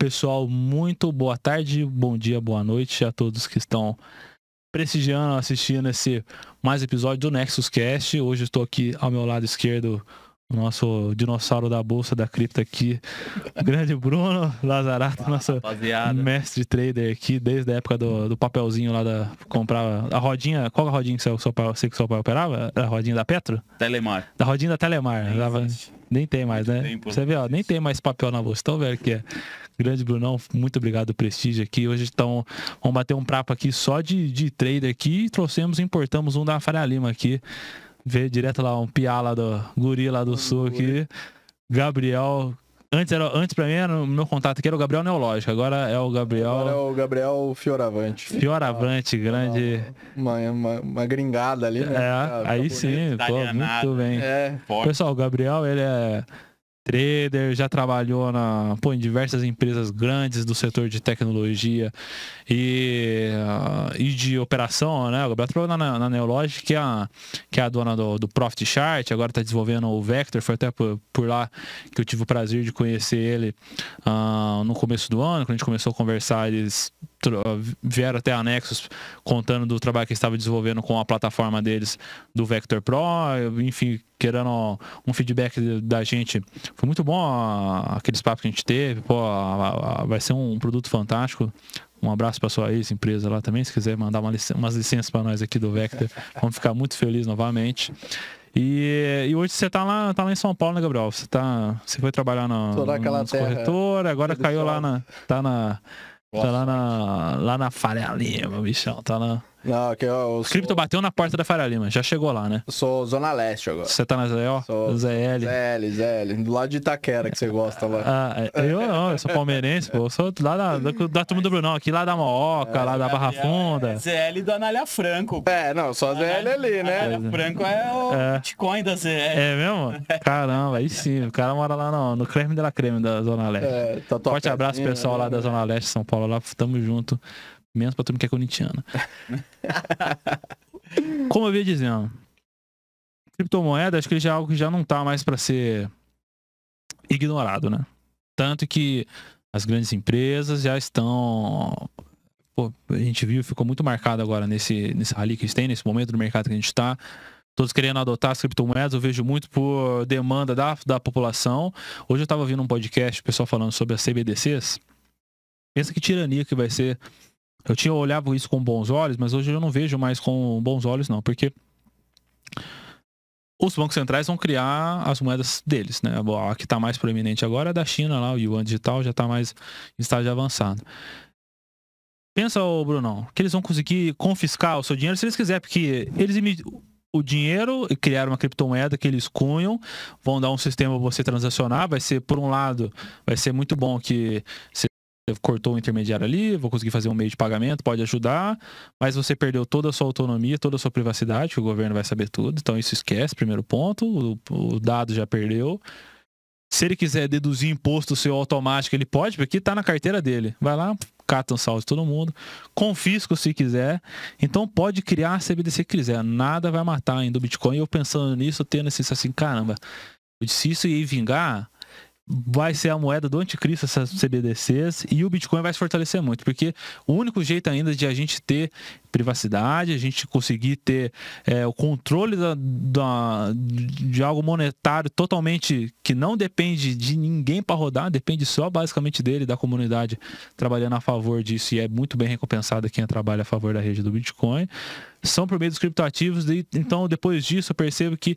Pessoal, muito boa tarde, bom dia, boa noite a todos que estão prestigiando, assistindo esse mais episódio do Nexus Cast. Hoje estou aqui ao meu lado esquerdo, o nosso dinossauro da bolsa da cripta aqui, o grande Bruno Lazarato, nosso rapaziada. mestre trader aqui, desde a época do, do papelzinho lá da. Comprar a rodinha. Qual a rodinha que seu, seu pai, você que seu pai operava? A rodinha da Petro? Telemar. Da rodinha da Telemar. Existe. Nem tem mais, né? tempo. Você vê, ó, nem tem mais papel na bolsa. Tão velho que é. Grande Brunão, muito obrigado prestígio aqui. Hoje estão, vamos bater um papo aqui só de, de trader aqui. E trouxemos, importamos um da Faria Lima aqui. Vê direto lá, um piá lá do Guri lá do Sul aqui. Gabriel. Antes, era, antes pra mim, era, o meu contato aqui era o Gabriel Neológico. Agora é o Gabriel Agora é o Gabriel Fioravante. Fioravante, grande. Uma, uma, uma gringada ali, né? É, Ah, aí sim, pô, muito bem. bonito. É. Pessoal, o Gabriel, ele é trader, já trabalhou na, pô, em diversas empresas grandes do setor de tecnologia e, ah, e de operação, né? O Gabriel trabalhou na, na Neologic, que é a, que é a dona do, do Profit Chart, agora está desenvolvendo o Vector, foi até por, por lá que eu tive o prazer de conhecer ele ah, no começo do ano, quando a gente começou a conversar, eles vieram até a Nexus contando do trabalho que eles estavam desenvolvendo com a plataforma deles do Vector Pro, enfim, querendo um feedback da gente. Foi muito bom aqueles papos que a gente teve, pô, vai ser um produto fantástico. Um abraço para sua ex-empresa lá também, se quiser mandar uma licen- umas licenças para nós aqui do Vector, vamos ficar muito felizes novamente. E, e hoje você tá lá, tá lá em São Paulo, né, Gabriel? Você tá, você foi trabalhar na, terra corretoras, agora caiu lá na, tá na, tá lá na, lá na Faria Lima, bichão, tá lá. Não, que eu, eu O cripto bateu na porta da Faria Lima, já chegou lá, né? sou, sou Zona Leste agora. Você tá na ZL, Sou- ZL. ZL, ZL, do lado de Itaquera que você gosta lá. Ah, é, eu não, eu sou palmeirense, pô. Eu sou lá da, da, da turma do Brunão, aqui lá da Mooca, lá da Barra Funda. ZL do Anália Franco. É, não, só ZL ali, né? Anália Franco é o É. Bitcoin da ZL. É mesmo? Caramba, aí sim. O cara mora lá no, no Creme de la Creme da Zona Leste. É, tatuapézinho, Forte abraço, pessoal lá né? da Zona Leste, São Paulo, lá, tamo junto. Menos pra turma que é corintiana. Como eu ia dizendo, criptomoeda, acho que já é algo que já não tá mais pra ser ignorado, né? Tanto que as grandes empresas já estão. Pô, a gente viu, ficou muito marcado agora nesse, nesse rally que a gente tem, nesse momento do mercado que a gente está. Todos querendo adotar as criptomoedas, eu vejo muito por demanda da, da população. Hoje eu estava ouvindo um podcast, o pessoal falando sobre as CBDCs. Pensa que tirania que vai ser. Eu tinha olhado isso com bons olhos, mas hoje eu não vejo mais com bons olhos, não, porque os bancos centrais vão criar as moedas deles, né? A que está mais proeminente agora é da China, lá, o Yuan Digital já está mais em estágio avançado. Pensa, ô Brunão, que eles vão conseguir confiscar o seu dinheiro se eles quiserem, porque eles o dinheiro e criaram uma criptomoeda que eles cunham, vão dar um sistema para você transacionar, vai ser, por um lado, vai ser muito bom que você cortou o intermediário ali, vou conseguir fazer um meio de pagamento, pode ajudar, mas você perdeu toda a sua autonomia, toda a sua privacidade, que o governo vai saber tudo, então isso esquece, primeiro ponto, o, o dado já perdeu. Se ele quiser deduzir imposto seu automático, ele pode, porque tá na carteira dele. Vai lá, cata um saldo de todo mundo, confisca se quiser. Então pode criar a CBDC que quiser. Nada vai matar ainda o Bitcoin. Eu pensando nisso, tendo esse assim, caramba, se isso ir vingar, vai ser a moeda do anticristo essas CBDCs e o Bitcoin vai se fortalecer muito, porque o único jeito ainda de a gente ter privacidade, a gente conseguir ter é, o controle da, da- de algo monetário totalmente que não depende de ninguém para rodar, depende só basicamente dele, da comunidade trabalhando a favor disso e é muito bem recompensado quem trabalha a favor da rede do Bitcoin, são por meio dos criptoativos, e, então depois disso eu percebo que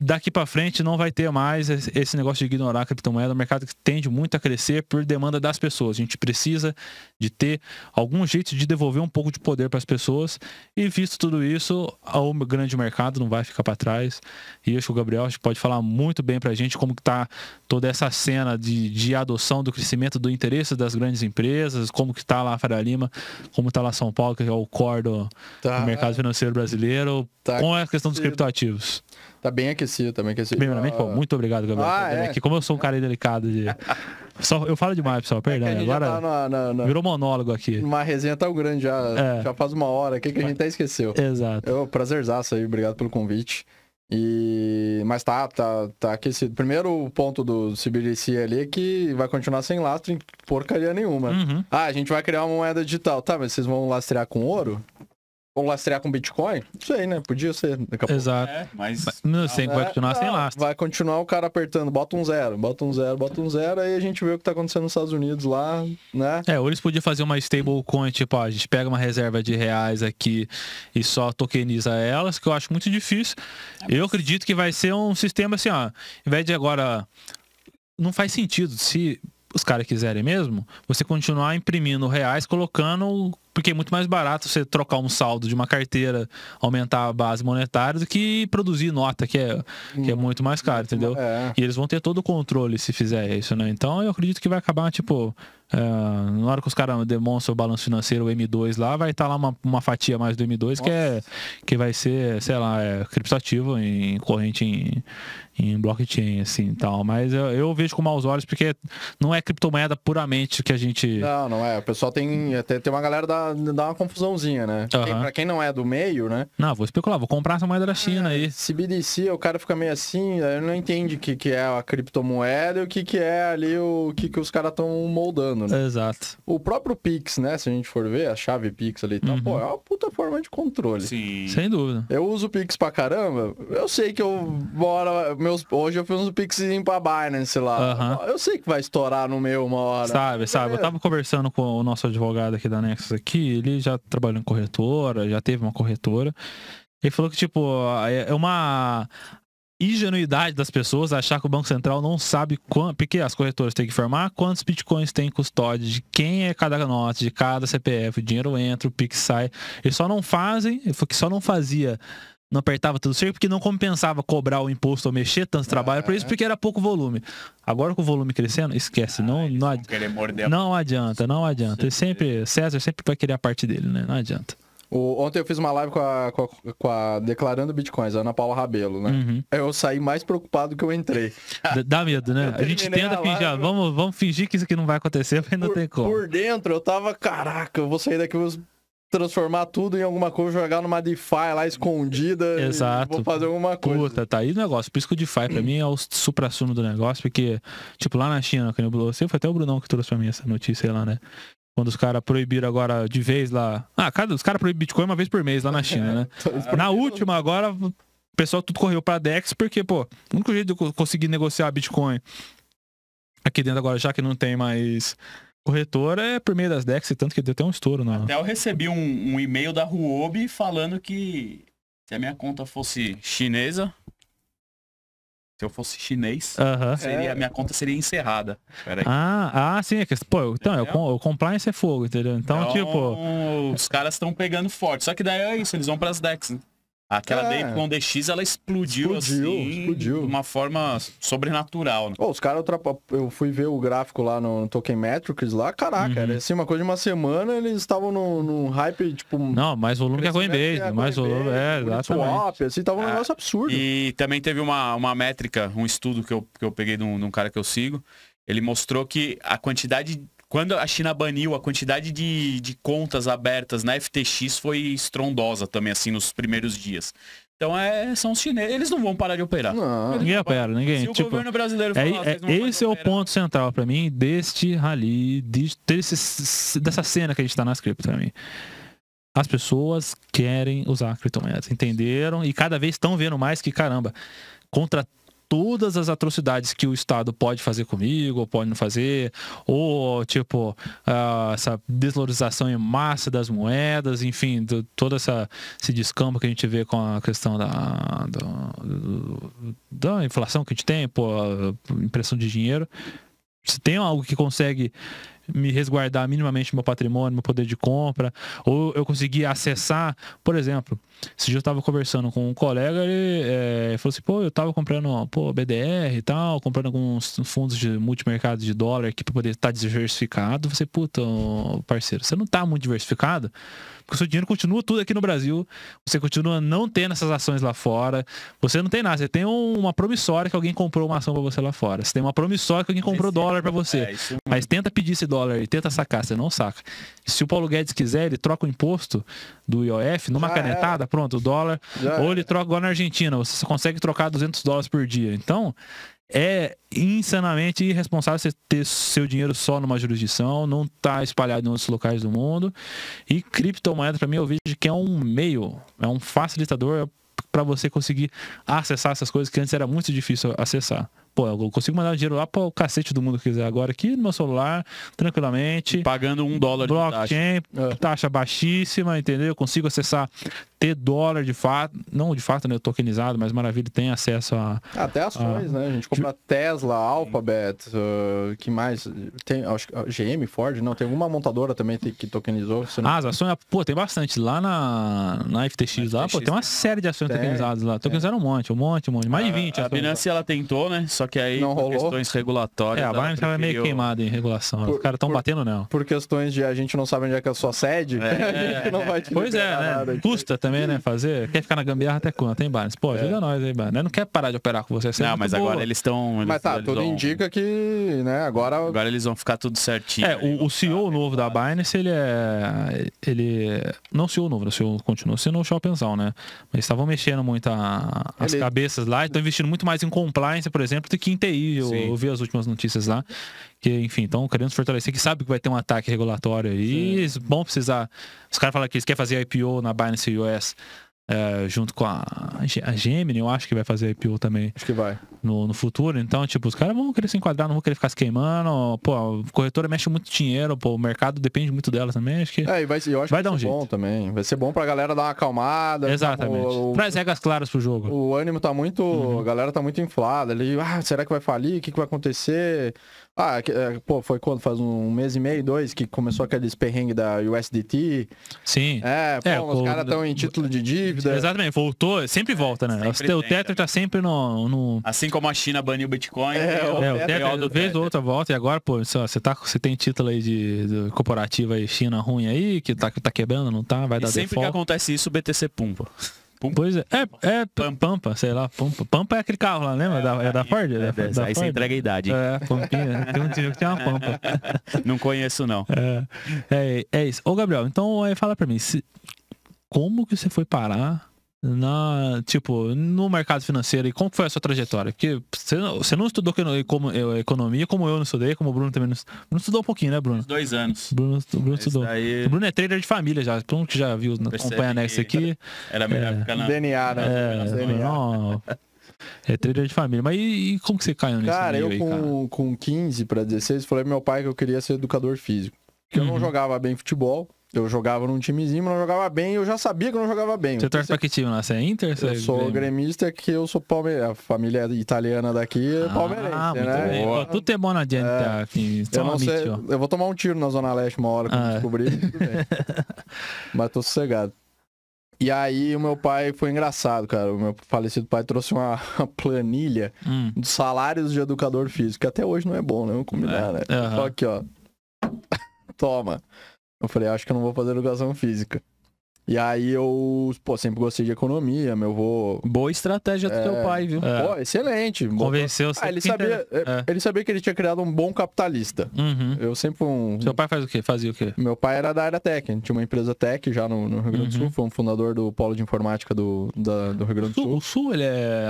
daqui para frente não vai ter mais esse negócio de ignorar a criptomoeda, é um mercado que tende muito a crescer por demanda das pessoas. A gente precisa de ter algum jeito de devolver um pouco de poder para as pessoas e visto tudo isso, o grande mercado não vai ficar para trás. E acho que o Gabriel pode falar muito bem para a gente como que tá toda essa cena de, de adoção do crescimento do interesse das grandes empresas, como que tá lá a Faria Lima, como tá lá São Paulo, que é o core do, Tá, do mercado financeiro brasileiro, Tá com a questão dos criptoativos. Tá bem aquecido, tá bem aquecido. Primeiramente, pô, Ah, muito obrigado, Gabriel. Ah, é. aqui. Como eu sou um cara delicado de. Só, eu falo demais, pessoal, é perdão. já Agora tá na, na, na- virou monólogo aqui. numa resenha tão grande já, É. já faz uma hora aqui que a gente até esqueceu. Exato. Eu, prazerzaço aí, obrigado pelo convite. E... Mas tá, tá, tá aquecido. Primeiro ponto do CBDC ali é que vai continuar sem lastro em porcaria nenhuma. Uhum. Ah, a gente vai criar uma moeda digital. Tá, mas vocês vão lastrear com ouro? Ou lastrear com Bitcoin? Não sei, né? Podia ser. Daqui a pouco. Exato. É, mas. Não sei, vai É, continuar sem não, lastro. Vai continuar o cara apertando, bota um zero, bota um zero, bota um zero, aí a gente vê o que tá acontecendo nos Estados Unidos lá, né? É, ou eles podiam fazer uma stablecoin, tipo, ó, a gente pega uma reserva de reais aqui e só tokeniza elas, que eu acho muito difícil. Eu acredito que vai ser um sistema assim, ó, em vez de agora. Não faz sentido se os caras quiserem mesmo, você continuar imprimindo reais, colocando. Porque é muito mais barato você trocar um saldo de uma carteira, aumentar a base monetária, do que produzir nota, que é, que é muito mais caro, entendeu? É. E eles vão ter todo o controle se fizer isso, né? Então eu acredito que vai acabar, tipo, é, na hora que os caras demonstram o balanço financeiro, o M2 lá, vai estar lá uma, uma fatia mais do M2 que, é, que vai ser, sei lá, é, criptativo em corrente em, em blockchain, assim tal. Mas eu, eu vejo com maus olhos porque não é criptomoeda puramente que a gente. Não, não é. O pessoal tem. Até tem uma galera dá, dá uma confusãozinha, né? Quem, Aham. pra quem não é do meio, né? Não, vou especular, vou comprar essa moeda da China aí. CBDC, o cara fica meio assim, aí não entende o que, que é a criptomoeda e o que, que é ali o que, que os caras estão moldando, né? Exato. O próprio Pix, né? Se a gente for ver, a chave Pix ali e tal, Uhum. pô, é uma puta forma de controle. Sim. Sem dúvida. Eu uso o Pix pra caramba. Eu sei que eu bora. Meus, hoje eu fiz uns Pixzinho pra Binance lá. Aham. Eu sei que vai estourar no meu uma hora. Sabe, sabe? Eu tava conversando com o nosso advogado aqui da Nexus aqui, ele já trabalhou em corretora, já teve uma corretora. Ele falou que, tipo, é uma ingenuidade das pessoas achar que o Banco Central não sabe quanto, porque as corretoras têm que informar quantos bitcoins tem em custódia, de quem é cada nota, de cada CPF, o dinheiro entra, o Pix sai. Eles só não fazem, ele falou que só não fazia não apertava tudo certo porque não compensava cobrar o imposto ou mexer tanto trabalho por isso porque era pouco volume. Agora com o volume crescendo, esquece, não, Eles não, vão adi- querer morder a não adianta, não adianta. Ele sempre, César sempre vai querer a parte dele, né? Não adianta. O- ontem eu fiz uma live com a, com a- com a Declarando Bitcoins, a Ana Paula Rabelo, né? Uhum. Eu saí mais preocupado que eu entrei. Dá medo, né? A gente tenta a fingir, live, ah, vamos, vamos fingir que isso aqui não vai acontecer, mas não por, tem como. por dentro eu tava, caraca, eu vou sair daqui, vou transformar tudo em alguma coisa, jogar numa DeFi lá escondida. Exato. Vou fazer alguma coisa. Puta, tá aí o negócio. Por isso que o DeFi pra mim é o supra-sumo do negócio, porque, tipo, lá na China, que nem o Bruno- você foi até o Brunão que trouxe pra mim essa notícia lá, né? Quando os caras proibiram agora de vez lá. Ah, cada, os caras proíbem Bitcoin uma vez por mês lá na China, né? Na última, agora, o pessoal tudo correu pra Dex, porque, pô, o único jeito de eu co- conseguir negociar Bitcoin aqui dentro agora, já que não tem mais corretora, é por meio das Dex, tanto que deu até um estouro, não. Até eu recebi um, um e-mail da Huobi falando que se a minha conta fosse chinesa, se eu fosse chinês, Aham. seria, É. a minha conta seria encerrada. Ah, ah, sim, é que, pô, então, é o, o compliance é fogo, entendeu? Então, tipo, Os caras estão pegando forte. Só que daí é isso, eles vão pras decks, né? Aquela É. DYDX, ela explodiu, Explodiu, assim, explodiu. de uma forma sobrenatural. Né? Pô, os caras, eu fui ver o gráfico lá no Token Metrics lá, caraca, Uhum. era assim, uma coisa de uma semana, eles estavam num num hype, tipo... não, mais volume que a Coinbase, mais volume, é, exatamente. Swap, assim, tava um Ah, negócio absurdo. E também teve uma, uma métrica, um estudo que eu, que eu peguei de um, de um cara que eu sigo. Ele mostrou que a quantidade. Quando a China baniu, a quantidade de, de contas abertas na FTX foi estrondosa também, assim, nos primeiros dias. Então é, são os chineses. Eles não vão parar de operar. Não, Ninguém opera, ninguém, Se o tipo... governo brasileiro É, falar, é- "Vocês não vão esse é o operar", ponto central pra mim deste rally, de, desse, dessa cena que a gente tá nas cripto pra mim. As pessoas querem usar criptomoedas, entenderam? E cada vez estão vendo mais que, caramba, contra todas as atrocidades que o Estado pode fazer comigo, ou pode não fazer, ou, tipo, ah, essa desvalorização em massa das moedas, enfim, do- todo essa, esse descampo que a gente vê com a questão da, da inflação que a gente tem, pô, impressão de dinheiro. Se tem algo que consegue me resguardar minimamente meu patrimônio, meu poder de compra, ou eu conseguir acessar, por exemplo, dia eu estava conversando com um colega, ele é, falou assim, pô, eu estava comprando, pô, BDR e tal, comprando alguns fundos de multimercado de dólar aqui para poder estar diversificado. Você, puta, parceiro, você não tá muito diversificado, o seu dinheiro continua tudo aqui no Brasil, você continua não tendo essas ações lá fora, você não tem nada, você tem um- uma promissória que alguém comprou uma ação para você lá fora, você tem uma promissória que alguém comprou Esse- dólar para você. É, isso Mas tenta pedir esse dólar e tenta sacar, você não saca. Se o Paulo Guedes quiser, ele troca o imposto do IOF numa Já canetada, pronto, o dólar. Já ou ele troca igual na Argentina, você consegue trocar 200 dólares por dia. Então, é insanamente irresponsável você ter seu dinheiro só numa jurisdição, não tá espalhado em outros locais do mundo. E criptomoeda, para mim, eu vejo que é um meio, é um facilitador para você conseguir acessar essas coisas que antes era muito difícil acessar. Pô, eu consigo mandar dinheiro lá para o cacete do mundo que quiser agora aqui no meu celular, tranquilamente. Pagando um dólar de taxa. Blockchain, É. taxa baixíssima, entendeu? Eu consigo acessar, ter dólar de fato, não de fato, né, tokenizado, mas maravilha, tem acesso a. Até ações, né? A gente compra Tesla, Alphabet, uh, que mais? Tem, acho que ah, GM, Ford, não, tem alguma montadora também que tokenizou. não- Ah, as ações, pô, tem bastante. Lá na, na FTX, lá, pô, FTX tem uma série de ações Tem, tokenizadas lá. Tokenizaram um monte, um monte, um monte. Mais de 20 A ações. Binance ela tentou, né? Só que aí Não por rolou. questões regulatórias. É, a Binance ela é meio preferiu- queimada em regulação. Por- Os caras estão batendo nela. Por questões de a gente não sabe onde é que é a sua sede, a gente não vai te Pois é, né? aqui. Custa também, né? Fazer. Quer ficar na gambiarra até quanto, hein, Barnes? Pô, ajuda nós aí, Barnes. Não quer parar de operar com você. você é Não, muito mas boa. agora eles estão. Mas tá, tudo indica que, né, agora... Agora eles vão ficar tudo certinho. É, o, o CEO novo da Binance, ele é. Ele. Não o CEO novo, né? o CEO continua sendo o Shopenzão, né? Mas estavam mexendo muito a- as Ele- cabeças lá e estão investindo muito mais em compliance, por exemplo, do que em TI. Eu, Sim. eu vi as últimas notícias lá. Que, enfim, estão querendo fortalecer, que sabe que vai ter um ataque regulatório aí. Eles vão precisar. Os caras falam que eles querem fazer IPO na Binance US. É, junto com a, a Gemini, eu acho que vai fazer IPO também Acho que vai. no, no futuro. Então, tipo, os caras vão querer se enquadrar, não vão querer ficar se queimando. Pô, a corretora mexe muito dinheiro, pô, o mercado depende muito dela também. Acho que. É, vai, eu acho Vai que dar um ser bom jeito. também. Vai ser bom pra galera dar uma acalmada. Exatamente. O, o- Traz regras claras pro jogo. o ânimo tá muito. Uhum. A galera tá muito inflada ali. Ah, será que vai falir? O que, que vai acontecer? Ah, que- é, pô, foi quando? Faz um mês e meio, dois, que começou aqueles perrengues da USDT. Sim. É, pô, É, os o- caras estão em título de dívida. Exatamente, voltou, sempre volta, né? sempre o Tether tá sempre no. no... Assim como a China baniu o Bitcoin. É, eu- o É, o Tether- Tether, do vez ou outra volta, e agora, pô, só, você, tá, você tem título aí de, de corporativa aí, China ruim aí, que tá, que tá quebrando, não tá? Vai E dar sempre que default. acontece isso, o BTC pumpa. Pois é, é, é Pampa, sei lá, Pampa. Pampa é aquele carro lá, lembra? da, é da Ford? É, da, da aí você Ford? entrega a idade. É, Pampinha. Tem um tio que tem uma Pampa. Não conheço, não. É, é, é isso. Ô, Gabriel, então é, fala pra mim, se- como que você foi parar na, tipo, no mercado financeiro e como que foi a sua trajetória? Porque você, não- você não estudou como- eu- economia como eu não estudei, como o Bruno também não, Bruno estudou um pouquinho, né, Bruno? Dois anos. Bruno, Bruno Esse estudou. daí O Bruno é trader de família já, todo mundo que já viu, Percebe acompanha que- aqui. era melhor É. ficar na. DNA, né? É, DNA. não, é trader de família. Mas e, e como que você caiu nesse Cara, meio eu aí, cara? com, com 15 pra 16, falei pro meu pai que eu queria ser educador físico. Porque eu não Uhum. jogava bem futebol. Eu jogava num timezinho, mas não jogava bem. Eu já sabia que eu não jogava bem. Você Eu torce pra que time lá? Você é Inter? Você Eu é sou Grêmio? gremista que eu sou palmeirense. A família italiana daqui é palmeirense, Ah, muito né? bem. Pô, tudo é bom na gente É. aqui. Eu não sei, eu vou tomar um tiro na Zona Leste uma hora que eu Ah. descobrir. tudo bem. Mas tô sossegado. E aí o meu pai foi engraçado, cara. O meu falecido pai trouxe uma planilha Hum. dos salários de educador físico, que até hoje não é bom, né? Vamos combinar, né? aham. Só aqui, ó. Toma. Eu falei, acho que eu não vou fazer educação física. E aí eu, pô, sempre gostei de economia, meu avô. Boa estratégia do É. teu pai, viu? É. Pô, excelente. Convenceu você. Ah, ele sabia, É. ele sabia que ele tinha criado um bom capitalista. Uhum. Eu sempre fui um. Seu pai faz o quê? Fazia o quê? Meu pai era da área tech, tinha uma empresa tech já no, no Rio Grande do Uhum. Sul, foi um fundador do polo de informática do, da- do Rio Grande do Sul. o Sul, ele é,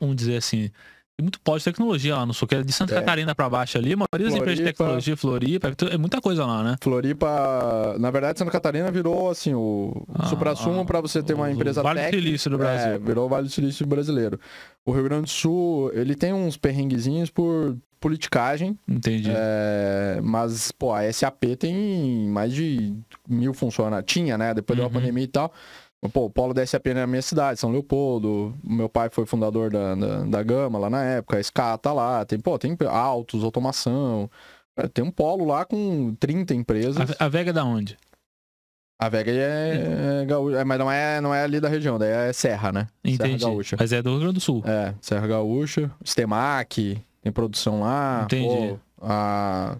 vamos dizer assim, tem muito polo de tecnologia lá no Sul, que é de Santa É. Catarina pra baixo ali, a maioria das empresas de tecnologia, Floripa, é muita coisa lá, né? Floripa, na verdade, Santa Catarina virou assim o Ah, supra-sumo para você ter uma empresa Vale do tech. Silício do É, Brasil. virou o Vale do Silício brasileiro. O Rio Grande do Sul, ele tem uns perrenguezinhos por politicagem, Entendi. é, mas, pô, a SAP tem mais de mil funcionários. Tinha, né? Depois Uhum. a pandemia e tal. Pô, o polo da SAP na minha cidade, São Leopoldo. Meu pai foi fundador da, da, da Gama lá na época. A SCA tá lá. Tem, pô, tem autos, automação. É, Tem um polo lá com 30 empresas. A, a Vega é da onde? A Vega é, é gaúcha, é, mas não é, não é ali da região, daí é Serra, né? Entendi. Serra Gaúcha. Mas é do Rio Grande do Sul. É, Serra Gaúcha, Stemac, tem produção lá. Entendi. pô, a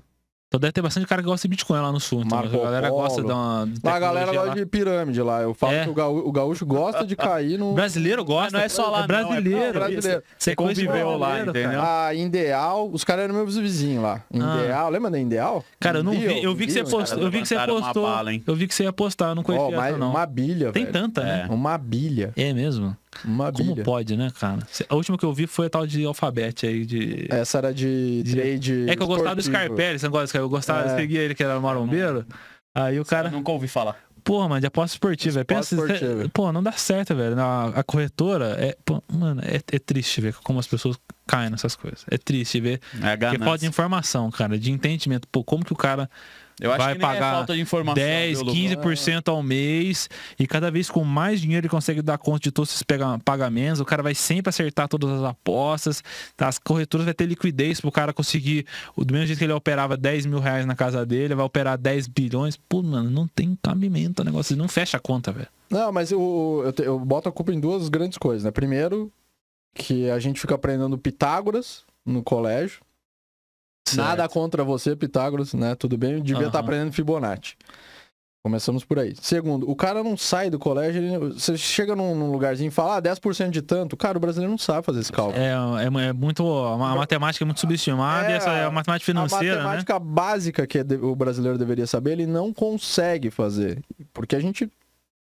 Então deve ter bastante cara que gosta de Bitcoin lá no sul. Então Marco a galera Polo. gosta de uma. de a galera gosta lá. de pirâmide lá. Eu falo É. que o gaú- o gaúcho gosta de cair no. Brasileiro gosta. Não é só lá, não, brasileiro. é brasileiro. Você conviveu lá, entendeu? Ah, Ideal, os caras eram meus vizinhos lá. Ah. Ideal, lembra da Ideal? Cara, eu não vi. Eu vi que você postou. Eu vi que você postou. Eu vi que você ia postar, eu não conhecia mas essa, não. uma bilha, Tem velho. tanta, né? Uma bilha. É mesmo? Uma Como bilha. pode, né, cara? A última que eu vi foi a tal de alfabete aí de. Essa era de De- trade. É que eu gostava do esportivo. Scarpelli, você não gosta do? Eu gostava, eu É. seguia ele que era marombeiro. Aí o cara, Nunca ouvi falar. porra, mano, de aposta esportiva. Pensa, esportiva. pô, não dá certo, velho. A, a corretora é, pô, mano, é, é triste ver como as pessoas caem nessas coisas. É triste ver. É Porque ganância. falta de informação, cara, de entendimento. Pô, como que o cara Eu acho vai que nem pagar é falta de informação. 10, viu, Lu? 15% ao mês e cada vez com mais dinheiro ele consegue dar conta de todos esses pagamentos. O cara vai sempre acertar todas as apostas. tá? As corretoras vai ter liquidez pro cara conseguir. o- Do mesmo jeito que ele operava 10 mil reais na casa dele, vai operar 10 bilhões. Pô, mano, não tem cabimento o negócio. Ele não fecha a conta, velho. Não, mas eu, eu, te- eu boto a culpa em duas grandes coisas, né? Primeiro, que a gente fica aprendendo Pitágoras no colégio. Nada contra você, Pitágoras, né? Tudo bem, devia estar Aham. aprendendo Fibonacci. Começamos por aí. Segundo, o cara não sai do colégio, ele- você chega num, num lugarzinho e fala, ah, 10% de tanto. Cara, o brasileiro não sabe fazer esse cálculo. É, é, é muito. A matemática é muito subestimada É, e essa é a matemática financeira, a né? matemática básica que de- o brasileiro deveria saber, ele não consegue fazer. Porque a gente.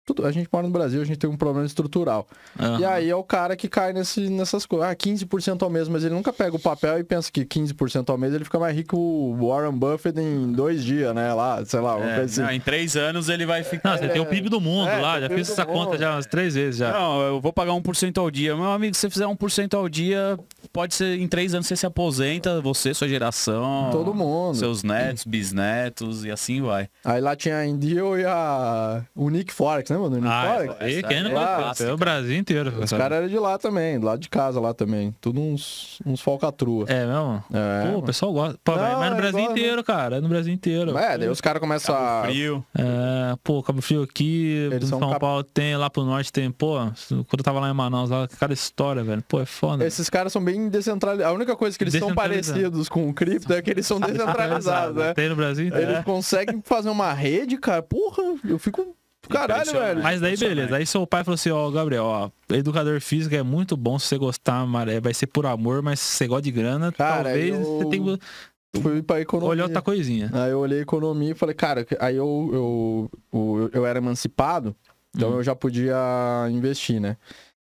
Tudo- a gente mora no Brasil, a gente tem um problema estrutural. Aham. E aí é o cara que cai nesse, nessas coisas. Ah, 15% ao mês, mas ele nunca pega o papel e pensa que 15% ao mês ele fica mais rico que o Warren Buffett em dois dias, né? Lá, sei lá, É, assim. não, em três anos ele vai ficar. Não, você tem o PIB do mundo É, lá, já fiz essa mundo. conta já umas três vezes já. Não, eu vou pagar 1% ao dia. Meu amigo, se você fizer 1% ao dia, pode ser em três anos você se aposenta, você, sua geração. Todo mundo. Seus netos, bisnetos e assim vai. Aí lá tinha a Indio e a Unique Forex, né, mano? Unique Ah, Forex. aí, Essa quem não é clássica. É o Brasil inteiro. Os caras eram de lá também, lá de casa lá também. Tudo uns, uns falcatrua. É mesmo? É, Pô, o pessoal gosta. Pô, Não, mas mas no é Brasil igual, inteiro, cara. É no Brasil inteiro. É, daí os caras começam a. Frio. É, pô, Cabo Frio aqui, Eles são São cap- Paulo tem, lá pro norte tem, pô, quando eu tava lá em Manaus, lá, cada história, velho. Pô, é foda. Esses caras são bem descentralizados. A única coisa que eles são parecidos com o cripto é que eles são descentralizados, né? Tem no Brasil inteiro. Eles conseguem fazer uma rede, cara. Porra, eu fico. Caralho, velho. Mas daí, beleza. Aí seu pai falou assim, ó, Gabriel, ó, educador físico é muito bom se você gostar, maré, vai ser por amor, mas se você gosta de grana, Cara, talvez eu- você tenha que Fui pra economia. olhar outra coisinha. Aí eu olhei economia e falei, cara, aí eu, eu, eu, eu era emancipado, então Hum. eu já podia investir, né?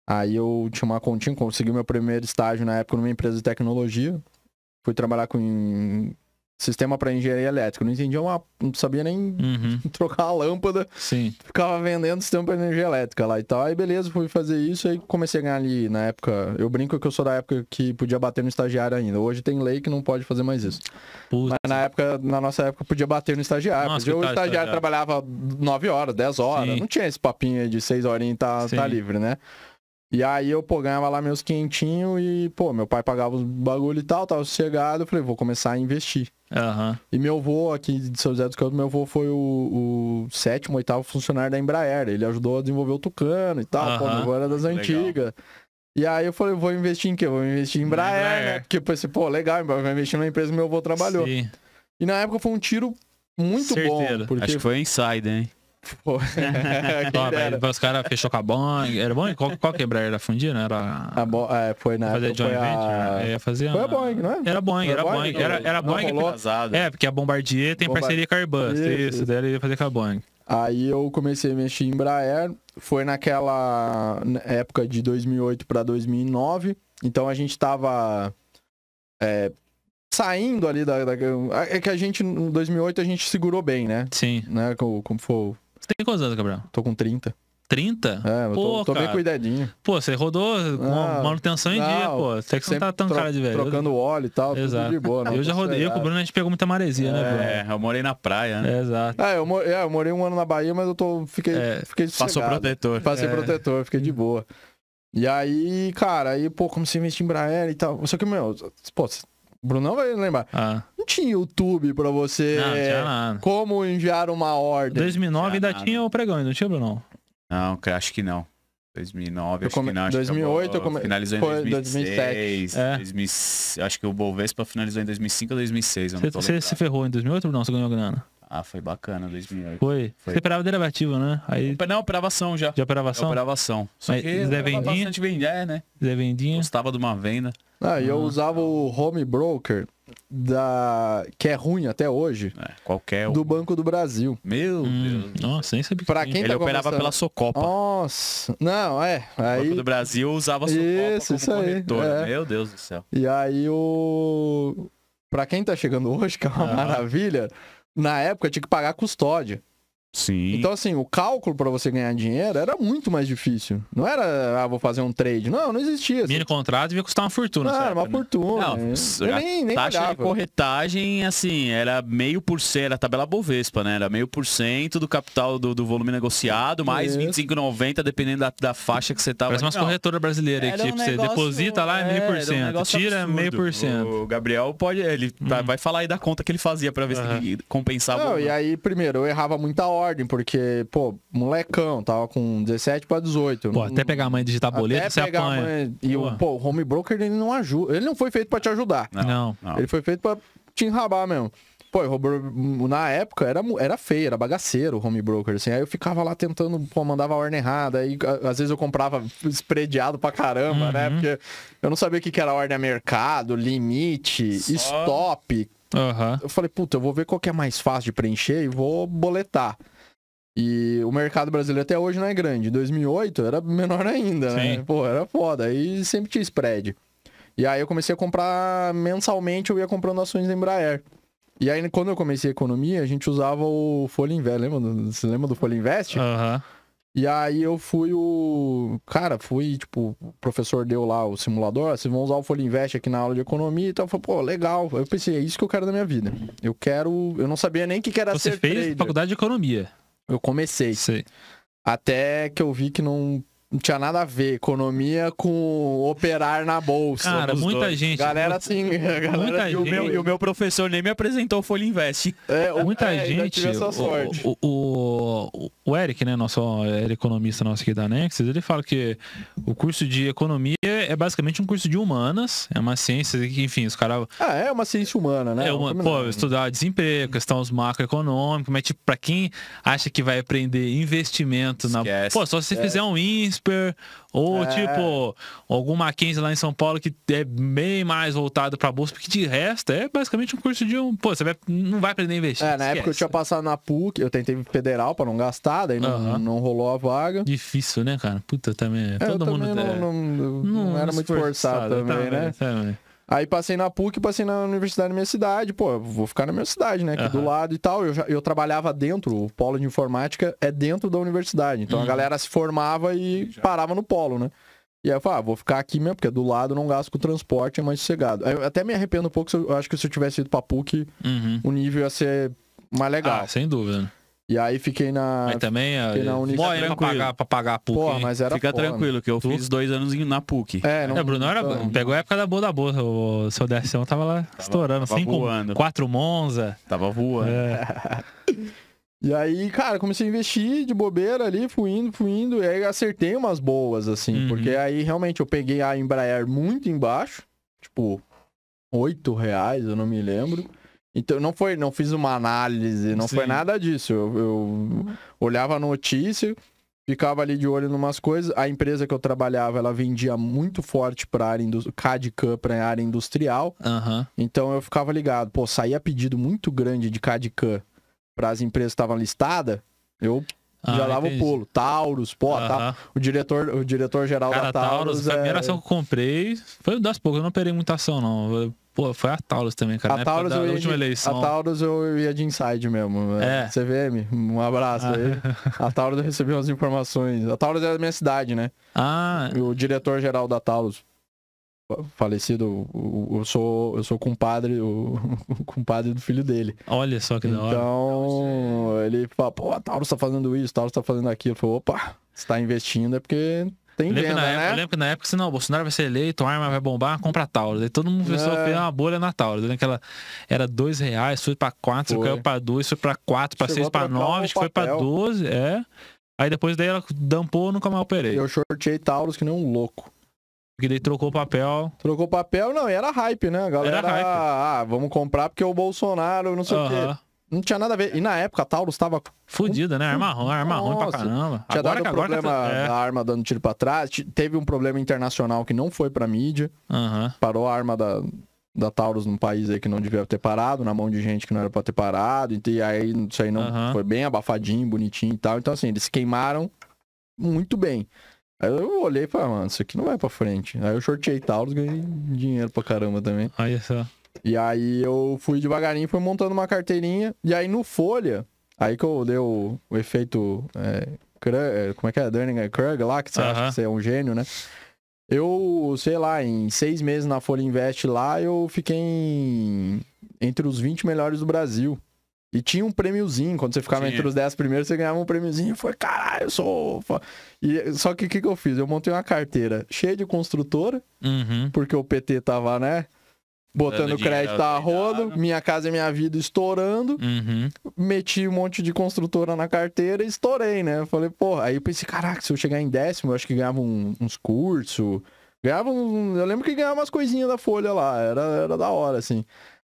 Aí eu tinha uma continha, consegui meu primeiro estágio na época numa empresa de tecnologia. Fui trabalhar com sistema para engenharia elétrica. Eu não entendia uma. não sabia nem Uhum, trocar a lâmpada. sim. Ficava vendendo sistema para energia elétrica lá e tal. Aí beleza, fui fazer isso aí comecei a ganhar ali na época. Eu brinco que eu sou da época que podia bater no estagiário ainda. Hoje tem lei que não pode fazer mais isso. Putz, Mas na época, na nossa época, podia bater no estagiário. Nossa, Podia, o estagiário estagiário. trabalhava 9 horas, 10 horas. Sim. Não tinha esse papinho aí de 6 horinhas e tá, Sim. tá livre, né? E aí eu, pô, ganhava lá meus quentinhos e, pô, meu pai pagava os bagulho e tal, tava sossegado. Eu falei, vou começar a investir. Aham. E meu avô aqui de São José dos Campos, meu avô foi o, o sétimo, oitavo funcionário da Embraer. Ele ajudou a desenvolver o Tucano e tal. Pô, Aham. meu avô era das Legal. antigas. E aí eu falei, vou investir em quê? Vou investir em Embraer, Embraer. né? Porque eu pensei, pô, legal, vou investir numa empresa que meu avô trabalhou. Sim. E na época foi um tiro muito Certeiro. bom. Porque, Acho que foi insider, hein? Pô, mas os caras fechou com a Boeing. Era Boeing? Qual, qual que era? Era fundir, né? Era... A bo- é, foi na fazer joint foi venture? a... É, fazer Foi a Boeing, não é? Era Boeing, era Boeing? Boeing. Era, era Não Boeing. rolou? Casado. É, porque a Bombardier tem parceria com a Airbus. Isso, Isso, isso. daí ele ia fazer com a Boeing. Aí eu comecei a mexer em Embraer, foi naquela época de 2008 para 2009, então a gente tava é, saindo ali da, da- É que a gente, em 2008, a gente segurou bem, né? Sim. né? Como, como foi? Você tem quantos anos, Gabriel? Tô com 30. 30? É, eu Pô, tô, tô bem cuidadinho. Pô, você rodou com Não, manutenção em dia, não, pô. Até que você não tá tão cara de velho. Trocando óleo e tal, Exato. tudo de boa. não, eu já rodei. Eu com o. Bruno a gente pegou muita maresia, né, Bruno? É, eu morei na praia, né? É, exato. É, eu, é, eu morei um ano na Bahia, mas eu tô, fiquei, É, fiquei Passou protetor. Passei É. protetor, fiquei de boa. E aí, cara, aí, pô, comecei a investir em Embraer e tal. Só que, meu, pô, Brunão vai lembrar. Ah, Não tinha YouTube pra você. não, não tinha nada. Como enviar uma ordem. 2009 ainda nada. tinha o pregão, não tinha, Bruno? Não, acho que não. 2009, Eu acho come- que não. acho que 2008 eu acabou- come- Finalizou em foi 2006. 2007. É. 2000 acho que o Bovespa finalizou em 2005 ou 2006. Eu não Você, você se ferrou em 2008 ou não? Você ganhou grana? Ah, foi bacana, 2008. Foi. Foi. Você operava derivativo, né? Aí Não, operavação já. de operação, Operavação. Só Mas que Zé Vendinha? bastante vender, é, né? Zé Vendinha. Gostava de uma venda. Ah, e eu Ah. usava o home broker da que é ruim até hoje, É, qualquer um. do Banco do Brasil. Meu Hum, Deus. nossa, nem sabia. Pra que quem Ele tá operava começando- pela Socopa. Nossa, não, é. O Banco Aí do Brasil usava a Socopa Isso, como isso aí, corretora. é. Meu Deus do céu. E aí o. Pra quem tá chegando hoje, que é uma Ah. maravilha, na época tinha que pagar custódia. Sim. Então, assim, o cálculo pra você ganhar dinheiro era muito mais difícil. Não era, ah, vou fazer um trade. Não, não existia. Mini contrato devia custar uma fortuna. Não, nessa era uma época, né? fortuna. Não, né? eu nem, nem taxa olhava. de corretagem, assim, era meio por cento, era a tabela Bovespa, né? Era meio por cento do capital do, do volume negociado, mais Isso. 25,90, dependendo da, da faixa que você tava. Parece umas corretoras brasileiras tipo, um você negócio- deposita lá é meio é, por um cento, tira absurdo. meio por cento. O Gabriel pode, ele tá- vai falar aí da conta que ele fazia pra ver Aham. se ele compensava. Não, e aí, primeiro, eu errava muita ordem, porque, pô, molecão, tava com 17 pra 18. Pô, até pegar a mãe digitar boleto, até você pegar a apanha. mãe- E o, Pô. o home broker, ele não ajuda. Ele não foi feito pra te ajudar. Não. Não. Ele foi feito pra te enrabar mesmo. Pô, home- na época era, era feio, era bagaceiro o home broker, assim. Aí eu ficava lá tentando, pô, mandava a ordem errada. Aí a- às vezes eu comprava esprediado pra caramba, né? Uhum. Porque eu não sabia o que que era ordem a mercado, limite, Só- stop. Aham. Eu falei, puta, eu vou ver qual que é mais fácil de preencher e vou boletar. E o mercado brasileiro até hoje não é grande. Em 2008 era menor ainda, né? Sim. Pô, era foda. Aí sempre tinha spread. E aí eu comecei a comprar mensalmente, eu ia comprando ações da Embraer. E aí quando eu comecei a economia, a gente usava o Folha Invest. Lembra você lembra do Folha Invest? Aham. E aí eu fui o. Cara, fui, tipo, o professor deu lá o simulador, ó, vocês vão usar o Folha Invest aqui na aula de economia e tal. Eu falei, pô, legal. Eu pensei, é isso que eu quero da minha vida. Eu quero. Eu não sabia nem o que era Você fez trader. faculdade de economia. Eu comecei. Sei. Até que eu vi que não, não tinha nada a ver economia com operar na bolsa. Cara, muita dois. gente. Galera assim, galera Muita E o, meu, e o meu professor nem me apresentou o Folha Invest. é, o- Muita é, gente. o- sorte. O, o, o, o Eric, né, nosso era economista nosso aqui da Nexus, ele fala que o curso de economia é basicamente um curso de humanas, é uma ciência que, enfim, os caras. Ah, é uma ciência humana, né? É uma, pô, estudar desemprego, questões macroeconômicas, mas tipo, pra quem acha que vai aprender investimento na. Esquece. Pô, só se você fizer um INSPER, ou É. tipo, algum Mackenzie lá em São Paulo que é bem mais voltado pra bolsa, porque de resto é basicamente um curso de um. Pô, você vai, não vai aprender a investir. É, na época eu esquece. tinha passado na PUC, eu tentei federal pra não gastar, daí não, não rolou a vaga. Difícil, né, cara? Puta, também. É, todo mundo. também é, não, não, não era muito forçado também, né? também. Aí passei na PUC, passei na universidade da minha cidade, pô, vou ficar na minha cidade, né? Aqui do Aham. lado e tal. Eu, já, eu trabalhava dentro, o polo de informática é dentro da universidade. Então Uhum. a galera se formava e parava no polo, né? E aí eu falei, ah, vou ficar aqui mesmo, porque do lado eu não gasto com transporte, é mais sossegado. Eu até me arrependo um pouco, eu acho que se eu tivesse ido pra PUC, Uhum. o nível ia ser mais legal. Ah, sem dúvida. E aí fiquei na. Mas também é. fiquei na Unicef. Boy, pra pagar, pra pagar a PUC. Hein? mas era Fica foda. tranquilo, que eu Tu? fiz dois anos na PUC. É, não. É, Bruno era, então, pegou a época da boa da boa. O seu décimo tava lá estourando. tava Cinco, voando. quatro Monza. Tava voando. É. E aí, cara, comecei a investir de bobeira ali, fui indo, fui indo, e aí acertei umas boas, assim, Uhum. porque aí realmente eu peguei a Embraer muito embaixo, tipo, 8 reais, eu não me lembro. Então não foi, não fiz uma análise, não foi Sim. nada disso. Eu, eu olhava a notícia, ficava ali de olho em umas coisas. A empresa que eu trabalhava, ela vendia muito forte para área CAD-CAM para área industrial. Aham. Então eu ficava ligado, pô, saía pedido muito grande de CAD-CAM para as empresas que estavam listadas, eu Ah, já dava o pulo. Taurus, pô, tá, Aham. o diretor, o diretor geral Cara, da Taurus, a primeira é... ação que eu comprei foi das poucas, eu não operei muita ação, não. Pô, foi a Taurus também, cara. A Taurus, da, eu da ia última de, eleição. a Taurus eu ia de inside mesmo. É. CVM, um abraço Ah. aí. A Taurus eu recebi umas informações. A Taurus é da minha cidade, né? Ah, O diretor geral da Taurus, fa- falecido, eu sou, eu sou compadre, o, o compadre do filho dele. olha só que da hora. Então, ele fala, pô, a Taurus tá fazendo isso, a Taurus tá fazendo aquilo. Eu falei, opa, você tá investindo é porque tem Eu lembro, que venda, na época, eu né? lembro que na época, se não, o Bolsonaro vai ser eleito, a arma vai bombar, compra a Taurus. Aí todo mundo começou É. a uma bolha na Taurus. Eu lembro que ela era dois reais, foi pra quatro, Foi. caiu pra dois, foi pra quatro, pra Chegou seis, a pra trocar o nove, acho que foi pra papel. 12, é. Aí depois daí ela dampou, nunca mais operei. Eu shortei Taurus que nem um louco. Porque daí trocou o papel. Trocou papel, não, e era hype, né? A galera, Era hype. ah, vamos comprar porque o Bolsonaro, não sei o quê. Não tinha nada a ver. E na época a Taurus tava Fudida, né? Arma ruim, arma ruim pra caramba. Tinha agora dado que agora problema é. da arma dando tiro pra trás. Teve um problema internacional que não foi pra mídia. Aham. Parou a arma da, da Taurus num país aí que não devia ter parado, na mão de gente que não era pra ter parado. E aí isso aí não Aham. foi bem abafadinho, bonitinho e tal. Então, assim, eles se queimaram muito bem. Aí eu olhei e falei, ah, mano, isso aqui não vai pra frente. Aí eu shortei Taurus, ganhei dinheiro pra caramba também. Olha só. E aí eu fui devagarinho, fui montando uma carteirinha. E aí no Folha, aí que eu dei o, o efeito. É, Krug- é, como é que é? Dunning Krug lá, que você acha Aham. que você é um gênio, né? Eu, sei lá, em seis meses na Folha Invest lá, eu fiquei em- entre os 20 melhores do Brasil. E tinha um prêmiozinho, quando você ficava entre os 10 primeiros, você ganhava um prêmiozinho. Falei, caralho, eu sou. fo-". E, só que o que, que eu fiz? Eu montei uma carteira cheia de construtora, Uhum. porque o PT tava, né? Botando crédito a atrasado. rodo, minha casa e minha vida estourando, Uhum. meti um monte de construtora na carteira e estourei, né? Falei, porra, aí eu pensei, caraca, se eu chegar em décimo, eu acho que ganhava um- uns cursos, ganhava um, eu lembro que ganhava umas coisinhas da Folha lá, era, era da hora, assim.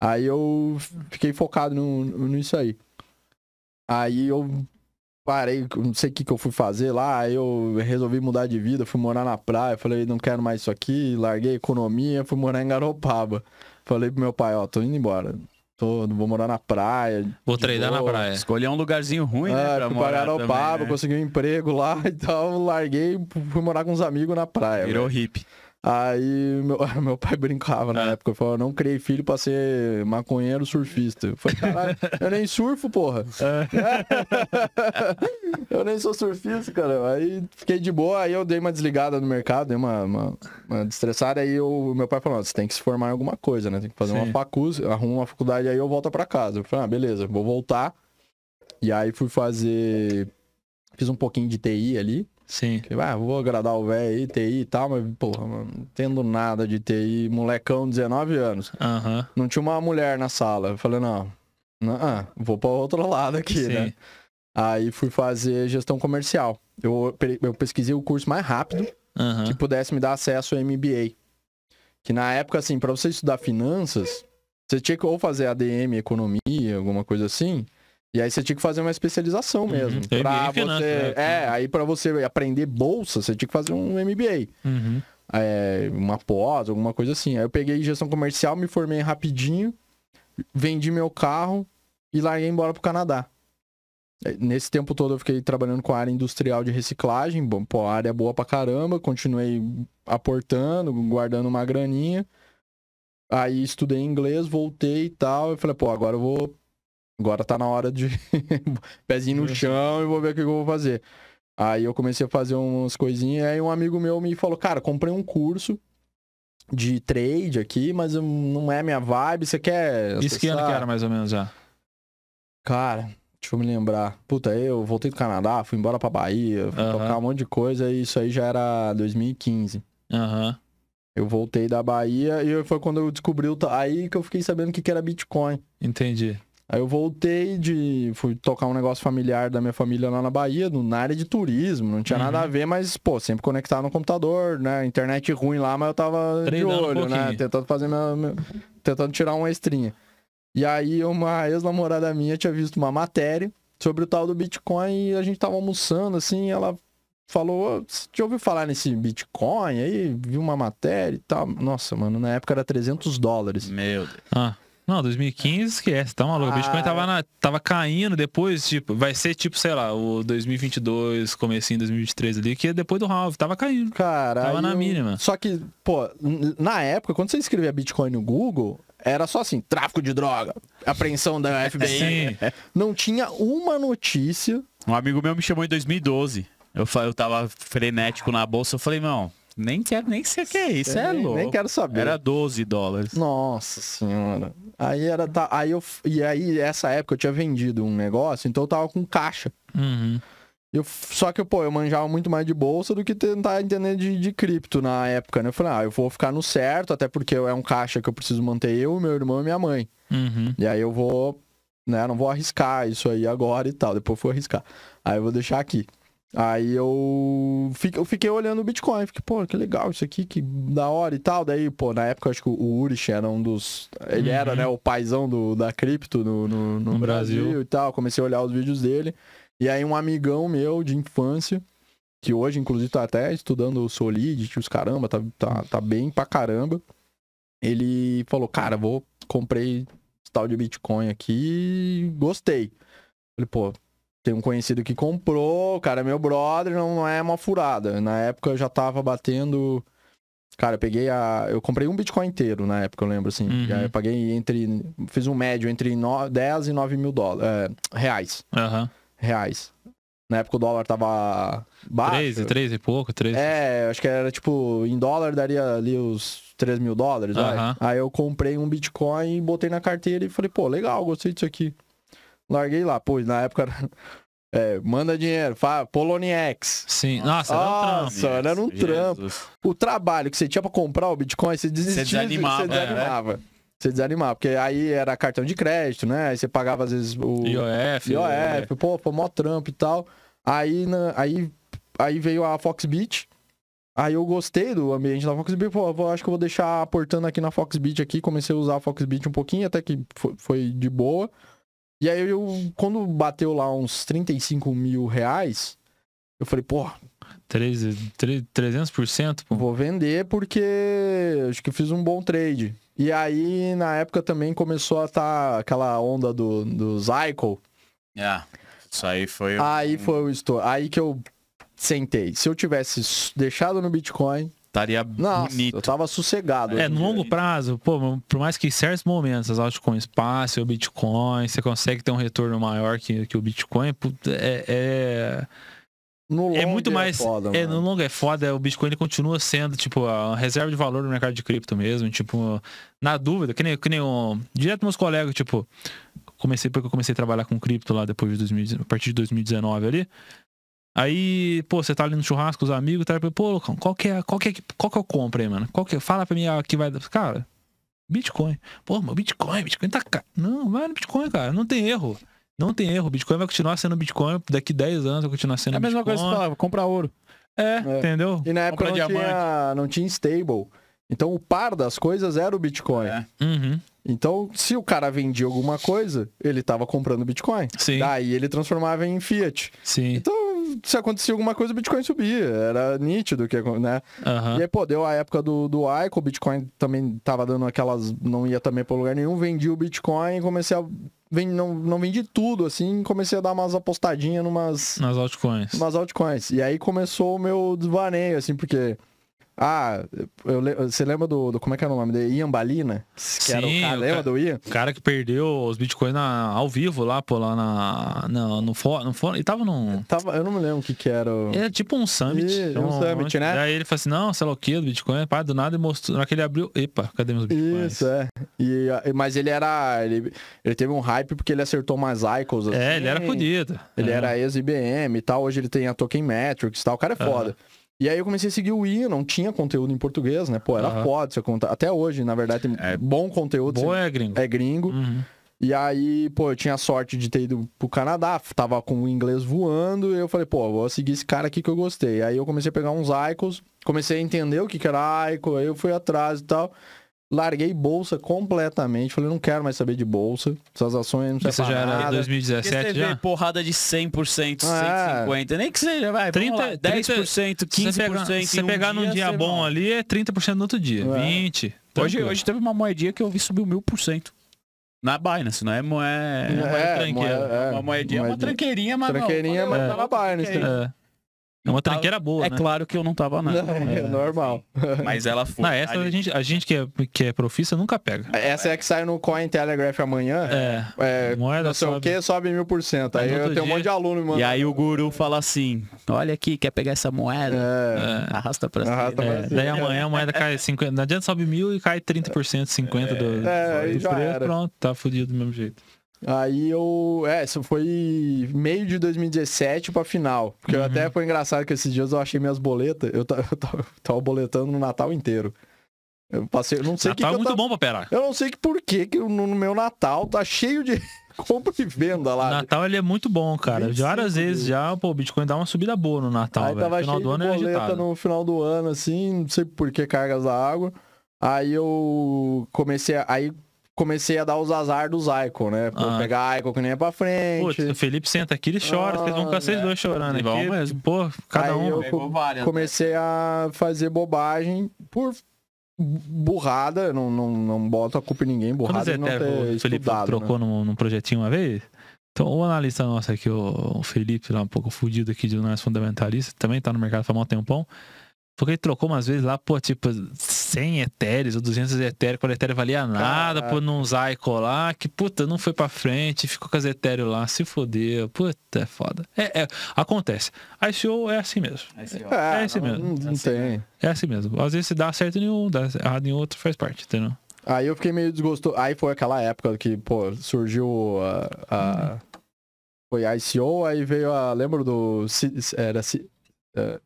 Aí eu fiquei focado no, nisso aí. Aí eu parei, não sei o que, que eu fui fazer lá, aí eu resolvi mudar de vida, fui morar na praia, falei, não quero mais isso aqui, larguei a economia, fui morar em Garopaba. Falei pro meu pai, ó, tô indo embora. Tô, vou morar na praia. Vou treinar na praia. Escolher um lugarzinho ruim, né? Ah, Pra fui morar para né? consegui um emprego lá e tal, larguei, fui morar com uns amigos na praia. Virou velho. hippie. Aí meu, meu pai brincava na Ah. época, falou, não criei filho pra ser maconheiro surfista. Eu falei, caralho, eu nem surfo, porra. eu nem sou surfista, cara. Aí fiquei de boa, aí eu dei uma desligada no mercado, dei uma, uma, uma destressada, aí eu, meu pai falou, "Ó, você tem que se formar em alguma coisa, né? Tem que fazer uma Sim. facus, arruma uma faculdade, aí eu volto pra casa. Eu falei, ah, beleza, vou voltar. E aí fui fazer... Fiz um pouquinho de TI ali. Sim. Que, ah, vou agradar o velho aí, TI e tal, mas, porra, mano, não entendo nada de TI, molecão, 19 anos. Não tinha uma mulher na sala. Eu falei, não, não ah, vou para outro lado aqui, Sim. né? Aí fui fazer gestão comercial. Eu, eu pesquisei o curso mais rápido que pudesse me dar acesso ao MBA. Que na época, assim, para você estudar finanças, você tinha que ou fazer ADM, economia, alguma coisa assim. E aí você tinha que fazer uma especialização Uhum. mesmo. MBA Pra você, finanças, né? é, aí para você aprender bolsa, você tinha que fazer um MBA. Uhum. É, uma pós, alguma coisa assim. Aí eu peguei gestão comercial, me formei rapidinho, vendi meu carro e larguei embora pro Canadá. É, Nesse tempo todo eu fiquei trabalhando com a área industrial de reciclagem, bom, pô, área é boa pra caramba, continuei aportando, guardando uma graninha. Aí estudei inglês, voltei e tal, eu falei, pô, agora eu vou agora tá na hora de pezinho no chão e vou ver o que eu vou fazer. Aí eu comecei a fazer umas coisinhas, aí um amigo meu me falou, cara, comprei um curso de trade aqui, mas não é minha vibe, você quer Isso que ano que acessar?" era mais ou menos já? Cara, deixa eu me lembrar. Puta, eu voltei do Canadá, fui embora pra Bahia, fui tocar um monte de coisa, e isso aí já era 2015. Aham. Eu voltei da Bahia e foi quando eu descobri o... Aí que eu fiquei sabendo o que que era Bitcoin. Entendi. Aí eu voltei de. Fui tocar um negócio familiar da minha família lá na Bahia, no- na área de turismo. Não tinha Uhum. nada a ver, mas, pô, sempre conectado no computador, né? Internet ruim lá, mas eu tava Treinando um de olho, né? pouquinho. Tentando fazer minha, minha- Tentando tirar uma estrinha. E aí uma ex-namorada minha tinha visto uma matéria sobre o tal do Bitcoin e a gente tava almoçando, assim, e ela falou, "Ô, você já ouviu falar nesse Bitcoin? Aí viu uma matéria e tal. Nossa, mano, na época era 300 dólares. Meu Deus. Ah. Não, 2015 esquece, tá maluco. O Bitcoin Ah. tava, na- tava caindo depois, tipo, vai ser tipo, sei lá, o 2022, comecinho de 2023 ali, que é depois do halve, tava caindo. Cara, Tava na eu- mínima. Só que, pô, na época, quando você escrevia Bitcoin no Google, era só assim, tráfico de droga, apreensão da FBI. Sim. Não tinha uma notícia. Um amigo meu me chamou em 2012. Eu, eu tava frenético na bolsa. Eu falei, não, nem quero nem sei o que é isso. É nem, louco. nem quero saber. Era 12 dólares. Nossa senhora. Aí era. tá- Aí eu. E aí, essa época eu tinha vendido um negócio, então eu tava com caixa. Uhum. Eu, só que, pô, eu manjava muito mais de bolsa do que tentar entender de, de cripto na época, né? Eu falei, ah, eu vou ficar no certo, até porque é um caixa que eu preciso manter eu, meu irmão e minha mãe. Uhum. E aí eu vou, né, não vou arriscar isso aí agora e tal, depois eu vou arriscar. Aí eu vou deixar aqui. Aí eu fiquei, eu fiquei olhando o Bitcoin, fiquei, pô, que legal isso aqui, que da hora e tal. Daí, pô, na época eu acho que o Urich era um dos. Ele Uhum. era, né, o paizão do, da cripto no, no, no No Brasil. Brasil. e tal. Comecei a olhar os vídeos dele. E aí um amigão meu de infância, que hoje, inclusive, tá até estudando o Solidity, os caramba, tá, tá, tá bem pra caramba. Ele falou, cara, vou, comprei esse tal de Bitcoin aqui e gostei. Falei, pô, tem um conhecido que comprou, o cara é meu brother, não, é uma furada. Na época eu já tava batendo. Cara, eu peguei a. Eu comprei um Bitcoin inteiro na época, eu lembro, assim. Uhum. Eu paguei entre. Fiz um médio entre no, 10 e 9 mil dólares. é, reais. Aham. Reais. Na época o dólar tava baixo. Três, três e pouco, três. É, acho que era tipo, em dólar daria ali os 3 mil dólares. Aham. Aí eu comprei um Bitcoin, botei na carteira e falei, pô, legal, gostei disso aqui. Larguei lá, pô, na época era. É, manda dinheiro, fa, Poloniex. Sim. Nossa, era um trampo. Nossa, era um trampo. O trabalho que você tinha pra comprar o Bitcoin, você desistia. Você desanimava, Você desanimava. Você desanimava, porque aí era cartão de crédito, né? Aí você pagava às vezes o. IOF. IOF, pô, foi mó trampo e tal. Aí, na- aí, aí veio a Foxbit. Aí eu gostei do ambiente da Foxbit, pô, vou- acho que eu vou deixar aportando aqui na Foxbit aqui. Comecei a usar a Foxbit um pouquinho, até que foi, foi de boa. E aí eu, quando bateu lá uns 35 mil reais, eu falei, pô, Três, três, 300%, pô. vou vender porque acho que fiz um bom trade. E aí, na época também começou a estar aquela onda do, do Zycle. Ah, isso aí foi. Aí um- foi o estouro. Aí que eu sentei. Se eu tivesse deixado no Bitcoin, Estaria nossa, bonito. eu tava sossegado. É, no longo prazo, pô, por mais que em certos momentos as altcoins passem o Bitcoin, você consegue ter um retorno maior que, que o Bitcoin, é, é, No é muito mais. foda, é, no longo é foda, o Bitcoin ele continua sendo, tipo, a reserva de valor do mercado de cripto mesmo. Tipo, na dúvida, que nem, que nem um, direto meus colegas, tipo, comecei porque eu comecei a trabalhar com cripto lá depois de 2019, a partir de 2019 ali. Aí, pô, você tá ali no churrasco com os amigos, tá? Pô, Lucão, qual que é, qual que é, qual que eu compro aí, mano? Qual que é? Fala pra mim ah, que vai dar. Cara, Bitcoin. Pô, meu Bitcoin, Bitcoin tá caro. Não, vai no Bitcoin, cara. Não tem erro. Não tem erro. Bitcoin vai continuar sendo Bitcoin. Daqui 10 anos vai continuar sendo É a mesma Bitcoin. coisa que você falava, comprar ouro. É, É. entendeu? E na época não Compra tinha, não tinha stable. Então o par das coisas era o Bitcoin. É. Uhum. Então, se o cara vendia alguma coisa, ele tava comprando Bitcoin. Sim. Daí ele transformava em fiat. Sim. Então, se acontecia alguma coisa, o Bitcoin subia. Era nítido que, né? Aham. E aí, pô, deu a época do, do ICO, o Bitcoin também tava dando aquelas. Não ia também pra lugar nenhum, vendi o Bitcoin comecei a. Ven, não, não vendi tudo, assim, comecei a dar umas apostadinhas numas, Nas altcoins. numas altcoins. E aí começou o meu desvaneio, assim, porque. Ah, eu, você lembra do, do- Como é que era o nome dele? Ian Balina? Que era o Sim, cara, o lembra ca- do Ian? O cara que perdeu os bitcoins ao vivo lá, pô, lá na, na- no fórum. Ele tava num. Tava, eu não me lembro o que que era. o- É tipo um summit. Ih, um summit, né? Daí ele falou assim: não, sei lá o que, do Bitcoin, pá, do nada e mostrou. Na hora que ele abriu. Epa, cadê meus bitcoins? Isso, é. E, mas ele era. Ele, ele teve um hype porque ele acertou umas icons. É, assim. ele era fodido. Ele É. era ex-IBM e tal. Hoje ele tem a Token Metrics e tal. O cara é foda. E aí eu comecei a seguir o Ian, não tinha conteúdo em português, né? Pô, era Aham. foda. Você conta... Até hoje, na verdade, tem É. bom conteúdo. Você- é, gringo. É gringo. Uhum. E aí, pô, eu tinha a sorte de ter ido pro Canadá, tava com o inglês voando, e eu falei, pô, vou seguir esse cara aqui que eu gostei. Aí eu comecei a pegar uns icons, comecei a entender o que que era icon, aí eu fui atrás e tal. Larguei bolsa completamente, falei, não quero mais saber de bolsa, essas ações não Isso já era nada. Porque você 2017 vê já? porrada de 100%, Ah, 150%, nem que seja, vai, 30, 30, 10%, 15%. Se você pegar, se você um pegar num dia bom não. ali, é 30% no outro dia. É. 20. Hoje, tranquilo. hoje teve uma moedinha que eu vi subir mil por cento. Na Binance, não é moeda. É, tranqueira. moeda- é, uma moedinha, uma moedinha. tranqueirinha, mas não, Tranqueirinha, mas eu tá na Binance, tranqueirinha. É. É uma tranqueira boa, É né? claro que eu não tava nada. É, normal. Mas ela foi. Não, essa a gente, a gente que, é, que é profissa nunca pega. Essa é que sai no Cointelegraph amanhã. É. É, Moeda não sei o sobe. que, sobe mil por cento. Aí eu tenho um monte de aluno, mano. E aí o guru fala assim: olha aqui, quer pegar essa moeda? É, Arrasta pra cima. Arrasta pra É, cima. daí amanhã a moeda cai 50. Não adianta sobe mil e cai 30%, 50% do, É, aí do já preço. era. Pronto, tá fudido do mesmo jeito. Aí eu. É, isso foi meio de 2017 pra final. Porque Uhum. até foi engraçado que esses dias eu achei minhas boletas. Eu, eu tava, tava boletando no Natal inteiro. Eu passei. Eu não sei o que, Natal que é eu muito tava- bom pra operar. Eu não sei que por que que no, meu Natal tá cheio de. compra e venda lá. Natal ele é muito bom, cara. 25 Várias vezes já, pô, o Bitcoin dá uma subida boa no Natal, Aí velho. tava Final cheio do ano de é boleta agitado. no final do ano, assim, não sei por que cargas da água. Aí eu comecei a, aí comecei a dar os azar dos Icon, né? Pô, Ah. pegar Icon que nem é pra frente. Putz, o Felipe senta aqui, ele chora, vocês vão ficar vocês é. dois chorando E vão aqui. mesmo. Pô, cada Aí um. eu- várias. comecei a fazer bobagem por burrada, não, não, não boto a culpa em ninguém, burrada de não ter o Felipe estudado, trocou né? num, num projetinho uma vez? Então, o analista nosso aqui, o, o Felipe, lá um pouco fudido aqui de nós fundamentalista, também tá no mercado faz um tempão. Porque ele trocou umas vezes lá, pô, tipo, 100 etéreos ou 200 etéreos, quando o etéreo valia nada, Caraca. por não usar Ico lá, que puta, não foi pra frente, ficou com as etéreos lá, se fodeu, puta, é foda. É, é, acontece. A ICO é assim mesmo. Ó. É, É esse não, mesmo. Não, não Assim, tem. É assim mesmo. Às vezes se dá certo em um, dá errado em outro, faz parte, entendeu? Aí eu fiquei meio desgostoso. Aí foi aquela época que, pô, surgiu a. a- Foi a ICO, aí veio a. Lembra do. Era. C- eh,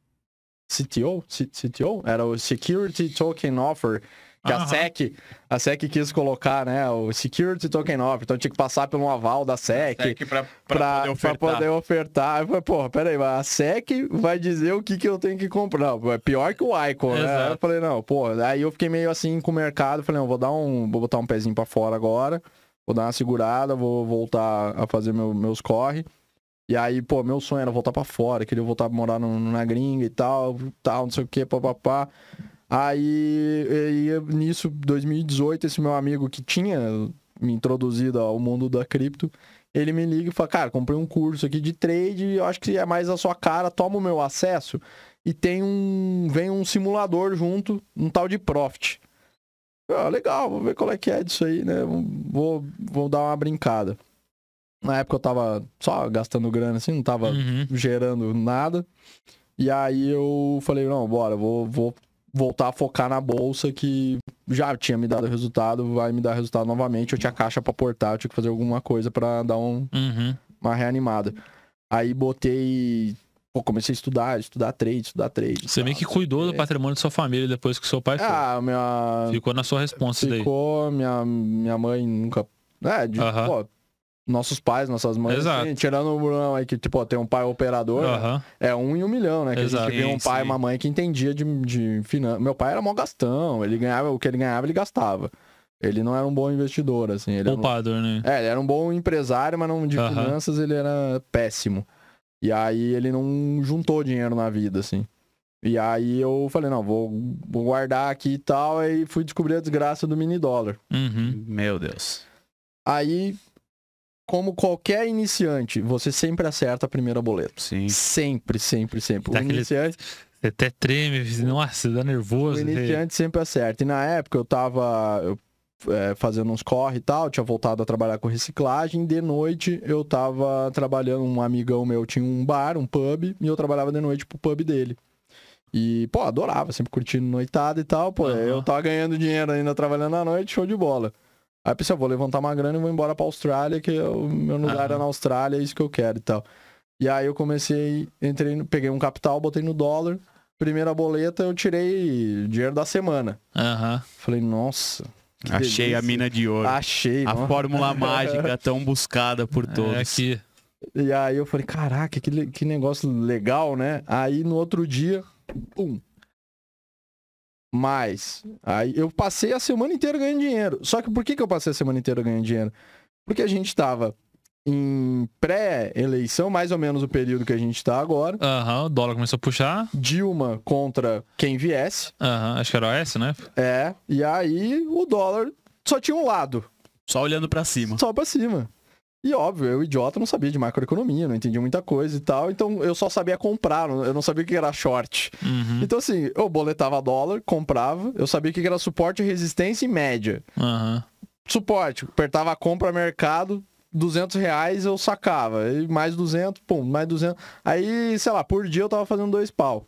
CTO? C- CTO? Era o Security Token Offer. Que a. SEC, a SEC quis colocar, né? O Security Token Offer. Então tinha que passar por um aval da SEC. SEC Pra, poder pra poder ofertar. Eu falei, porra, peraí, a SEC vai dizer o que, que eu tenho que comprar. Não, é pior que o Icon, né? Eu falei, não, pô, aí eu fiquei meio assim com o mercado, falei, não, vou dar um. Vou botar um pezinho pra fora agora, vou dar uma segurada, vou voltar a fazer meu- meus corre. E aí, pô, meu sonho era voltar pra fora, queria voltar a morar no- na gringa e tal, tal, não sei o que, papapá. Aí, e, e nisso, 2018, esse meu amigo que tinha me introduzido ao mundo da cripto, ele me liga e fala, cara, comprei um curso aqui de trade, eu acho que é mais a sua cara, toma o meu acesso e tem um, vem um simulador junto, um tal de Profit. Ah, legal, vou ver qual é que é disso aí, né? Vou, vou dar uma brincada. Na época eu tava só gastando grana assim, não tava Uhum. gerando nada. E aí eu falei, não, bora, vou, vou voltar a focar na bolsa que já tinha me dado resultado, vai me dar resultado novamente. Eu tinha caixa pra portar, eu tinha que fazer alguma coisa pra dar um, Uhum. uma reanimada. Aí botei. Pô, comecei a estudar, estudar trade, estudar trade. Você meio que cuidou do patrimônio da sua família depois que seu pai foi. Ah, minha. Ficou na sua responsa daí. Ficou, minha, minha mãe nunca. É, de, pô, nossos pais, nossas mães. Exato. assim, tirando o Brunão aí, que, tipo, tem um pai operador, né? Aham. é um em um milhão, né? Que Exato. a gente vê um pai e uma mãe que entendia de, de finanças. Meu pai era mó gastão, ele ganhava, o que ele ganhava, ele gastava. Ele não era um bom investidor, assim. Ele era um- Poupador, né? é, ele era um bom empresário, mas não de Aham. finanças ele era péssimo. E aí ele não juntou dinheiro na vida, assim. E aí eu falei, não, vou, vou guardar aqui e tal. Aí fui descobrir a desgraça do mini dólar. Uhum. Meu Deus. Aí, como qualquer iniciante, você sempre acerta a primeira boleta. Sim. Sempre, sempre, sempre. O Dá aquele- iniciante, Você até treme, nossa, dá o nervoso. iniciante sempre acerta. E na época eu tava eu, é, fazendo uns corre e tal, tinha voltado a trabalhar com reciclagem. De noite eu tava trabalhando, um amigão meu tinha um bar, um pub, e eu trabalhava de noite pro pub dele. E, pô, adorava, sempre curtindo noitada e tal. Pô, Aham. eu tava ganhando dinheiro ainda trabalhando à noite, show de bola. Aí pensei, eu vou levantar uma grana e vou embora pra Austrália, que é o meu lugar Aham. é na Austrália, é isso que eu quero e tal. E aí eu comecei, entrei, no- peguei um capital, botei no dólar. Primeira boleta, eu tirei dinheiro da semana. Aham. Falei, nossa. que Achei delícia. a mina de ouro. Achei, a nossa. fórmula mágica tão buscada por todos. É aqui. E aí eu falei, caraca, que, que negócio legal, né? Aí no outro dia, pum. Mais. Aí eu passei a semana inteira ganhando dinheiro. Só que por que, que eu passei a semana inteira ganhando dinheiro? Porque a gente tava em pré-eleição, mais ou menos o período que a gente tá agora. Aham, o dólar começou a puxar. Dilma contra quem viesse. Aham, acho que era o S, né? É. E aí o dólar só tinha um lado. Só olhando pra cima. só pra cima. E óbvio, eu, idiota, não sabia de macroeconomia, não entendia muita coisa e tal, então eu só sabia comprar, eu não sabia o que era short. Uhum. Então, assim, eu boletava dólar, comprava, eu sabia o que era suporte, resistência e média. Aham. Suporte, apertava a compra mercado, 200 reais eu sacava, e mais 200, pum, mais 200. Aí, sei lá, por dia eu tava fazendo dois pau.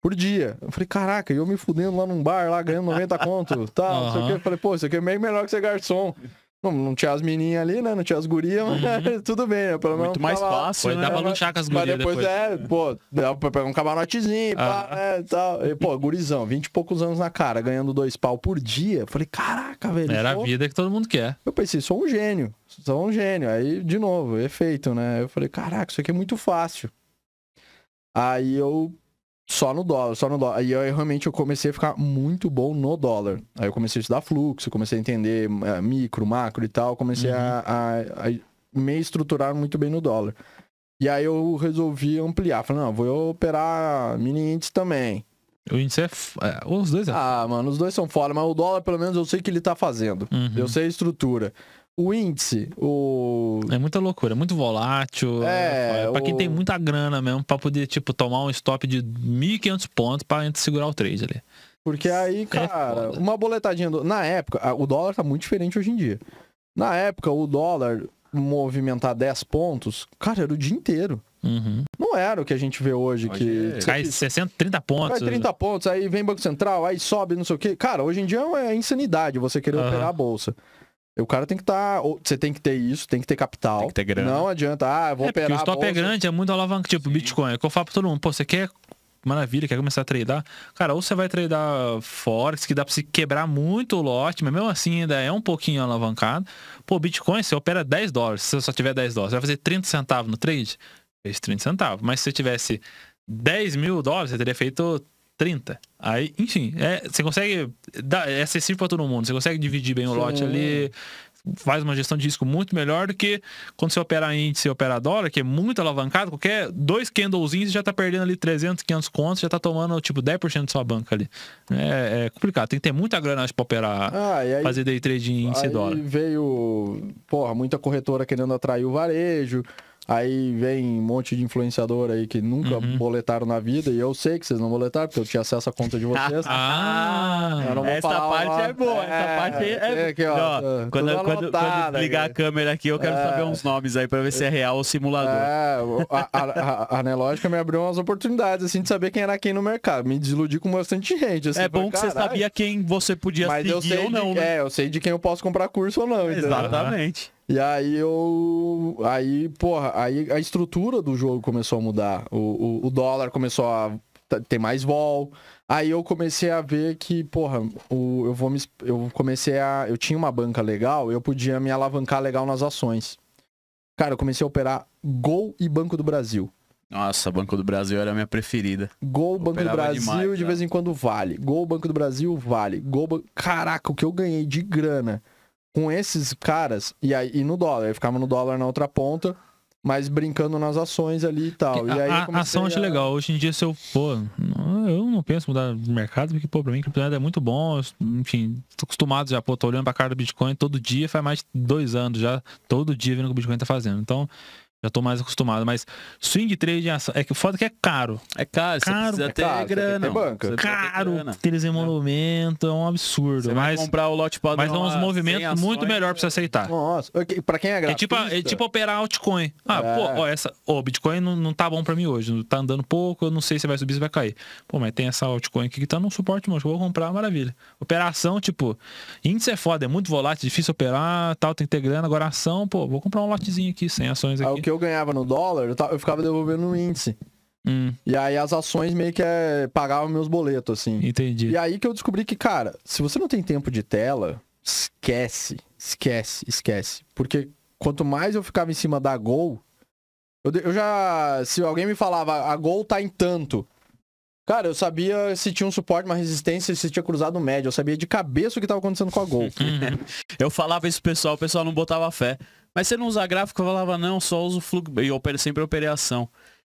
Por dia. Eu falei, caraca, e eu me fudendo lá num bar, lá ganhando 90 conto, tal, não sei o que. Eu falei, pô, isso aqui é meio melhor que ser garçom. Não, não tinha as menininhas ali, né? Não tinha as gurias, mas Uhum. tudo bem, né? Pelo menos Muito mais tava fácil, Pô, né? dá pra lutar com as Mas gurias depois, depois. é, pô, dava pra pegar um camarotezinho, pá, Ah. né, e tal. E, pô, gurizão, 20 e poucos anos na cara, ganhando dois pau por dia. Falei, caraca, velho. Era a sou- vida que todo mundo quer. Eu pensei, sou um gênio, sou um gênio. Aí, de novo, efeito, né? Eu falei, caraca, isso aqui é muito fácil. Aí eu só no dólar, só no dólar. Aí eu realmente eu comecei a ficar muito bom no dólar. Aí eu comecei a estudar fluxo, comecei a entender eh, micro, macro e tal. Comecei a, a, a me estruturar muito bem no dólar. E aí eu resolvi ampliar. Falei, não, vou operar mini índice também. O índice é. f- é, os dois é. Ah, mano, os dois são foda, mas o dólar, pelo menos, eu sei que ele tá fazendo. Uhum. Eu sei a estrutura. O índice, o. É muita loucura, é muito volátil. É, É, pra quem o- tem muita grana mesmo, pra poder, tipo, tomar um stop de 1.500 pontos pra gente segurar o trade ali. Porque aí, cara, É uma boletadinha. Do... Na época, o dólar tá muito diferente hoje em dia. Na época, o dólar movimentar 10 pontos, cara, era o dia inteiro. Uhum. Não era o que a gente vê hoje, que. Hoje Cai 60, 30 pontos. Vai 30 pontos, aí vem Banco Central, aí sobe, não sei o quê. Cara, hoje em dia é insanidade você querer Aham. operar a bolsa. O cara tem que estar. você tem que ter isso, tem que ter capital. Tem que ter grana. Não adianta, ah, eu vou É, porque operar. o a stop é grande, é muito alavanca. Tipo, Bitcoin. É que eu falo pra todo mundo, pô, você quer. Maravilha, quer começar a tradar? Cara, ou você vai tradar Forex, que dá pra se quebrar muito o lote, mas mesmo assim ainda é um pouquinho alavancado. Pô, Bitcoin, você opera 10 dólares, se você só tiver 10 dólares, você vai fazer 30 centavos no trade? Fez 30 centavos. Mas se você tivesse 10 mil dólares, você teria feito 30. Aí, enfim, é, você consegue. Dar, é acessível pra todo mundo. Você consegue dividir bem o Sim. lote ali. Faz uma gestão de risco muito melhor do que quando você opera índice e opera dólar, que é muito alavancado. Qualquer dois candlezinhos você já tá perdendo ali 300, 500 contos, já tá tomando tipo 10% da sua banca ali. É, é complicado. Tem que ter muita grana pra operar, Ah, aí, fazer day trade em índice e dólar. veio, porra, muita corretora querendo atrair o varejo. Aí vem um monte de influenciador aí que nunca Uhum. boletaram na vida. E eu sei que vocês não boletaram, porque eu tinha acesso à conta de vocês. Ah, Eu não vou Essa parte nome. é boa, É, essa parte é. aqui, ó, Ó, tá- quando, quando, quando ligar a aqui. câmera aqui, eu quero É. saber uns nomes aí pra ver se é real ou simulador. É, a, a, a, a Anelógica me abriu umas oportunidades, assim, de saber quem era quem no mercado. Me desiludi com bastante gente, assim. é bom falei, que você sabia quem você podia Mas eu seguir sei ou não, de, né? É, eu sei de quem eu posso comprar curso ou não, entendeu? Exatamente. E aí eu. Aí, porra, aí a estrutura do jogo começou a mudar. O, o, o dólar começou a ter mais vol. Aí eu comecei a ver que, porra, o, eu vou me. Eu comecei a. Eu tinha uma banca legal, eu podia me alavancar legal nas ações. Cara, eu comecei a operar Gol e Banco do Brasil. Nossa, Banco do Brasil era a minha preferida. Gol, Banco do Brasil, demais, de né? vez em quando vale. Gol, Banco do Brasil, vale. Gol, Caraca, o que eu ganhei de grana com esses caras, e aí e no dólar, eu ficava no dólar na outra ponta, mas brincando nas ações ali e tal. E aí a, a ação acho a- legal. Hoje em dia, se eu, pô, não- eu não penso mudar de mercado, porque, pô, pra mim, criptomoeda é muito bom. enfim, tô acostumado já, pô, tô olhando pra cara do Bitcoin todo dia, faz mais de dois anos já, todo dia vendo o que o Bitcoin tá fazendo. Então, já tô mais acostumado. Mas swing trade em ação, é que o foda é que é caro. É caro, você Caro, precisa é ter você tem que grana. ter banca. Precisa ter Caro, grana. eles emolumento, é um absurdo. Você vai mas comprar o lote padrão mas é uns a 100 movimentos muito melhor pra você aceitar. Nossa, pra quem é É gratuito... tipo, é tipo operar altcoin. Ah, É. pô, ó, essa, ó, Bitcoin não, não tá bom pra mim hoje. Tá andando pouco, eu não sei se vai subir, se vai cair. Pô, mas tem essa altcoin aqui que tá num suporte, mano. Eu vou comprar, maravilha. Operação, tipo, índice é foda, é muito volátil, difícil operar, tal, tem que ter grana. Agora ação, pô, vou comprar um lotezinho aqui, 100 ações aqui. O que eu ganhava no dólar, eu, eu ficava devolvendo no índice. Hum, E aí as ações meio que é, pagavam meus boletos, assim. entendi. E aí que eu descobri que, cara, se você não tem tempo de tela, esquece, esquece, esquece. Porque quanto mais eu ficava em cima da Gol, eu, eu já. Se alguém me falava, a Gol tá em tanto. Cara, eu sabia se tinha um suporte, uma resistência, se tinha cruzado médio. Eu sabia de cabeça o que tava acontecendo com a Gol. Eu falava isso pro pessoal, o pessoal não botava fé. Mas você não usa gráfico? Eu falava, não, só uso fluxo. E opero- sempre operei ação.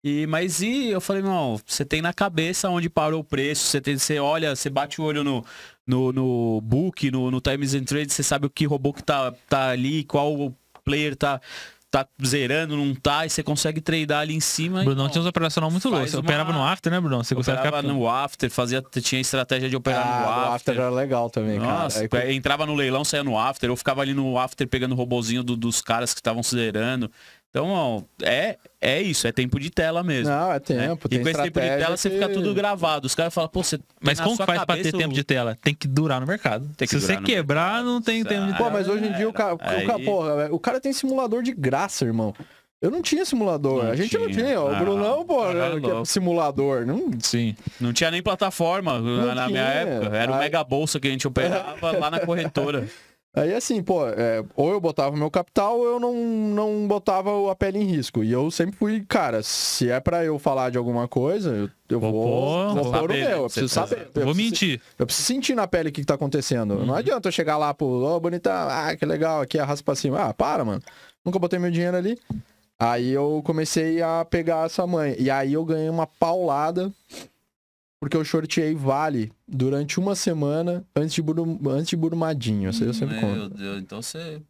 E, mas e eu falei, não, você tem na cabeça onde parou o preço, você, tem, você olha, você bate o olho no, no, no book, no, no Times and Trade, você sabe o que robô que tá, tá ali, qual player tá, tá zerando, não tá, e você consegue tradear ali em cima. Brunão não, tinha uns operacional muito faz loucos. Você uma- operava no after, né, Brunão? Você operava ficar... no after, fazia, tinha estratégia de operar Ah, no o after. After era legal também, Nossa, cara. Aí, entrava no leilão, saía no after, eu ficava ali no after pegando o robozinho do- dos caras que estavam zerando. Então, ó, é, é isso, é tempo de tela mesmo. Não, é né? tempo. E tem com esse tempo de tela, você que- fica tudo gravado. Os caras falam, pô, você. Mas como que faz pra ter cabeça tempo o- de tela? Tem que durar no mercado. Tem que Se você quebrar, não tem tempo de Pô, tela. mas hoje em dia o cara, o cara, Aí- porra, o cara tem simulador de graça, irmão. Eu não tinha simulador. Não a gente não tinha. tinha. O Ah, Brunão, pô, tá né, que é simulador. Não, Sim. Não tinha nem plataforma na, na minha tinha. época. Era o Aí- mega bolsa que a gente operava lá na corretora. Aí assim, pô, é, ou eu botava meu capital ou eu não, não botava a pele em risco. E eu sempre fui, cara, se é pra eu falar de alguma coisa, eu, eu Vou vou, vou vou pôr o saber, meu. né? Eu preciso tá- saber. Eu Vou preciso- mentir. Eu preciso sentir na pele o que, que tá acontecendo. Uhum. Não adianta eu chegar lá pro, ô, bonita, ah, que legal, aqui arrasta pra cima. Ah, para, mano. Nunca botei meu dinheiro ali. Aí eu comecei a pegar essa mãe. E aí eu ganhei uma paulada, porque eu shorteei Vale durante uma semana antes de, Buru, antes de Brumadinho. Isso aí eu sempre conto. Deus, então você.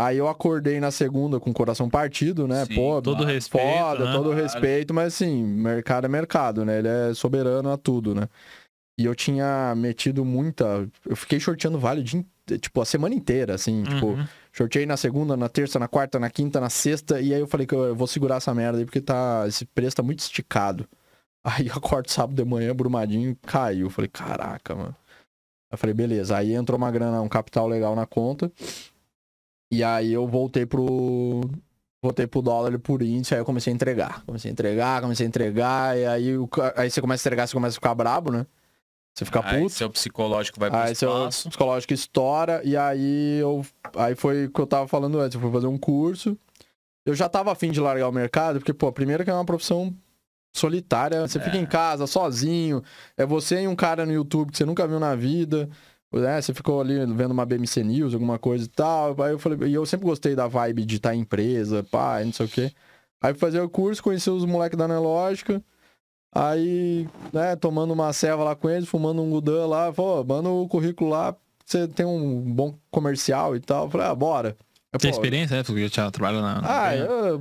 Aí eu acordei na segunda com o coração partido, né? Sim, Pô, Todo Claro, respeito. foda, né? todo respeito, mas assim, mercado é mercado, né? Ele é soberano a tudo, né? E eu tinha metido muita. Eu fiquei shorteando vale inte- tipo, a semana inteira, assim, tipo, Uhum. shortei na segunda, na terça, na quarta, na quinta, na sexta, e aí eu falei que eu vou segurar essa merda aí, porque tá. Esse preço tá muito esticado. Aí eu acordo sábado de manhã, brumadinho, caiu. Falei, caraca, mano. Eu falei, beleza. Aí entrou uma grana, um capital legal na conta. E aí eu voltei pro. Voltei pro dólar e por índice, aí eu comecei a entregar. Comecei a entregar, comecei a entregar, e aí, o aí você começa a entregar, você começa a ficar brabo, né? Você fica Aí puto. seu psicológico vai pro Aí seu espaço. psicológico estoura, e aí eu. Aí foi o que eu tava falando antes, eu fui fazer um curso. Eu já tava afim de largar o mercado, porque, pô, primeiro que é uma profissão solitária, você fica É. em casa, sozinho, é você e um cara no YouTube que você nunca viu na vida, né? Você ficou ali vendo uma BMC News, alguma coisa e tal. Aí eu falei, e eu sempre gostei da vibe de estar em empresa, pá, não sei o quê. Aí fui fazer o curso, conheci os moleques da Nelógica. Aí, né, tomando uma ceva lá com eles, fumando um gudan lá, falou, manda o currículo lá, você tem um bom comercial e tal. Eu falei, ah, bora. Eu, Tem pô, experiência, né? Porque eu tinha trabalho na. na- Ah, eu,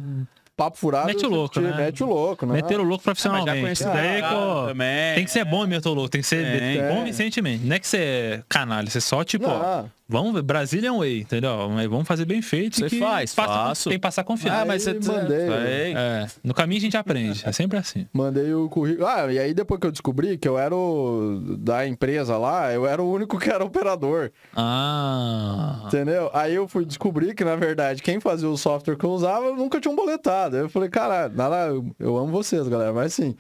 papo furado. Mete o louco, te- né? Mete o louco, né? Meter o louco Ah, profissionalmente. Isso o daí, pô, também. Tem que ser bom meter o louco, tem que ser Tem. convincentemente. Não é que você é canalha, você só, tipo, ó, Não, vamos ver, Brasília é um way, entendeu? Mas vamos fazer bem feito. Você que faz, passa- faço. Tem que passar confiança. Ah, mas você mandei. É, no caminho a gente aprende, é sempre assim. Mandei o currículo. Ah, e aí depois que eu descobri que eu era o da empresa lá, eu era o único que era operador. Ah. Entendeu? Aí eu fui descobrir que, na verdade, quem fazia o software que eu usava nunca tinha um boletado. Aí eu falei, cara, nada, eu, eu amo vocês, galera, mas sim.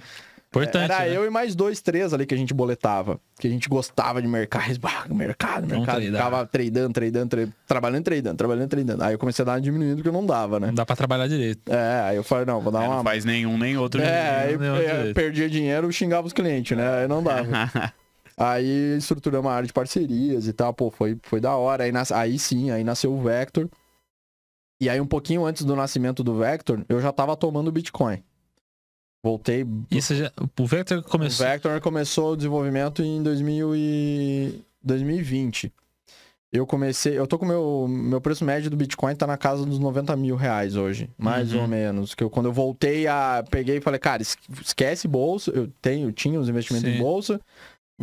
Importante. Era né? eu e mais dois, três ali que a gente boletava. Que a gente gostava de mercado. Bah, mercado, Vamos mercado. tradar. Ficava tradando, tradando, tradando, trabalhando, tradando, trabalhando, tradando. Aí eu comecei a dar uma diminuída porque não dava, né? Não dá pra trabalhar direito. É, aí eu falei, não, vou dar É, uma. Não faz nenhum nem outro. É, aí eu perdia dinheiro, xingava os clientes, né? Aí não dava. Aí estruturamos uma área de parcerias e tal, pô, foi, foi da hora. Aí, nas- aí sim, aí nasceu o Vector. E aí um pouquinho antes do nascimento do Vector, eu já tava tomando Bitcoin. Voltei. Isso já, o Vector O começou. Vector começou o desenvolvimento em 2000 e... 2020. Eu comecei, eu tô com o meu, meu preço médio do Bitcoin tá na casa dos 90 mil reais hoje, mais Uhum. ou menos. Que eu, quando eu voltei a, peguei e falei, cara, es- esquece bolsa, eu tenho, tinha os investimentos Sim. em bolsa,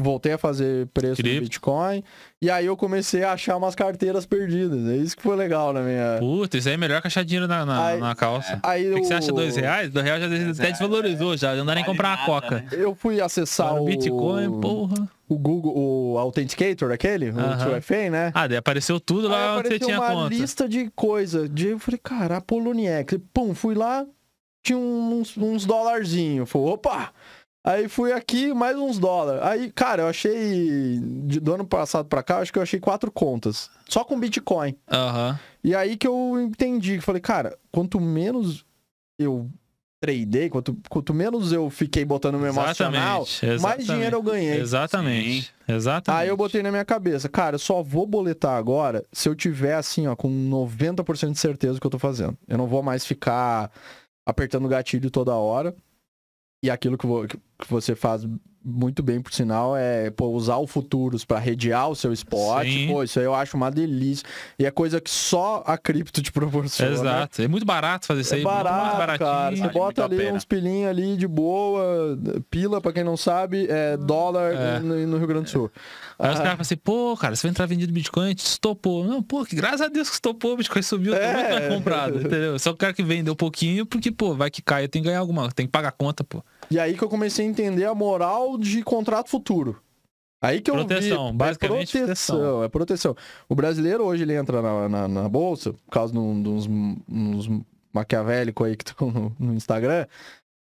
voltei a fazer preço Cripto. do Bitcoin, e aí eu comecei a achar umas carteiras perdidas, é isso que foi legal na minha... Puta, isso aí é melhor que achar dinheiro na, na, Aí- na calça. Aí O que, que você eu- acha? Dois reais? Dois reais já Dois até reais, desvalorizou, já. Não dá nem Vale comprar uma nada, coca. né? Eu fui acessar o... Bitcoin, porra. o Google, o Authenticator, aquele, o Aham. 2FA, né? Ah, daí apareceu tudo Aí lá onde você tinha uma conta. lista de coisa. De, eu falei, cara, a Poloniex. Pum, fui lá, tinha uns, uns dólarzinhos. Falei, opa! Aí fui aqui, mais uns dólares. Aí, cara, eu achei. de- do ano passado pra cá, eu acho que eu achei quatro contas. Só com Bitcoin. Aham. E aí que eu entendi. que Falei, cara, quanto menos eu tradei, quanto, quanto menos eu fiquei botando no meu emocional, Exatamente. mais dinheiro eu ganhei. Exatamente. Exatamente. Aí eu botei na minha cabeça, cara, eu só vou boletar agora se eu tiver assim, ó, com 90% de certeza do que eu tô fazendo. Eu não vou mais ficar apertando o gatilho toda hora. E aquilo que, vo- que você faz muito bem, por sinal, é pô, usar o Futuros para redear o seu esporte. Pô, isso aí eu acho uma delícia. E é coisa que só a cripto te proporciona. Exato. É muito barato fazer isso É aí. barato, baratinho. cara. Você Vale bota ali uns pilinhos ali de boa, pila, pra quem não sabe, é dólar É. no, no Rio Grande do Sul. Aí os Ah, caras falam assim, pô, cara, você vai entrar vendido Bitcoin, estopou. Não, pô, que graças a Deus que estopou, o Bitcoin subiu, É. é. muito mais comprado, entendeu? Só o cara que vendeu pouquinho, porque, pô, vai que cai, tem que ganhar alguma, tem que pagar a conta, pô. E aí que eu comecei a entender a moral de contrato futuro. Aí que eu Proteção, vi, basicamente é proteção, proteção. é proteção. O brasileiro hoje ele entra na, na, na bolsa, por causa de uns, uns maquiavélicos aí que estão no, no Instagram,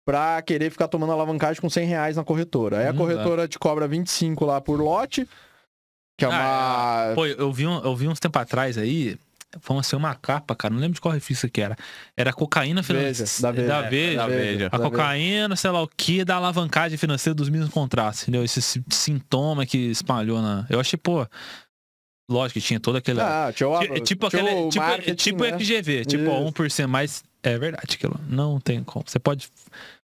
pra querer ficar tomando alavancagem com 100 reais na corretora. Aí a Hum, corretora te cobra 25 lá por lote, que é Ah, uma... Pô, eu vi, um, eu vi uns tempo atrás aí, foi assim, uma capa, cara, não lembro de qual revista que era. Era cocaína financeira. da Veja. Da Veja. da Veja. A Da cocaína, sei lá o que, da alavancagem financeira dos mesmos contratos, entendeu? Esse si- sintoma que espalhou na. Eu achei, pô. Lógico que tinha todo aquele. Ah, tinha o, Ti- tipo tinha aquele. Tipo, marketing, tipo né? FGV, tipo Isso. 1% mais. É verdade aquilo. Não tem como. Você pode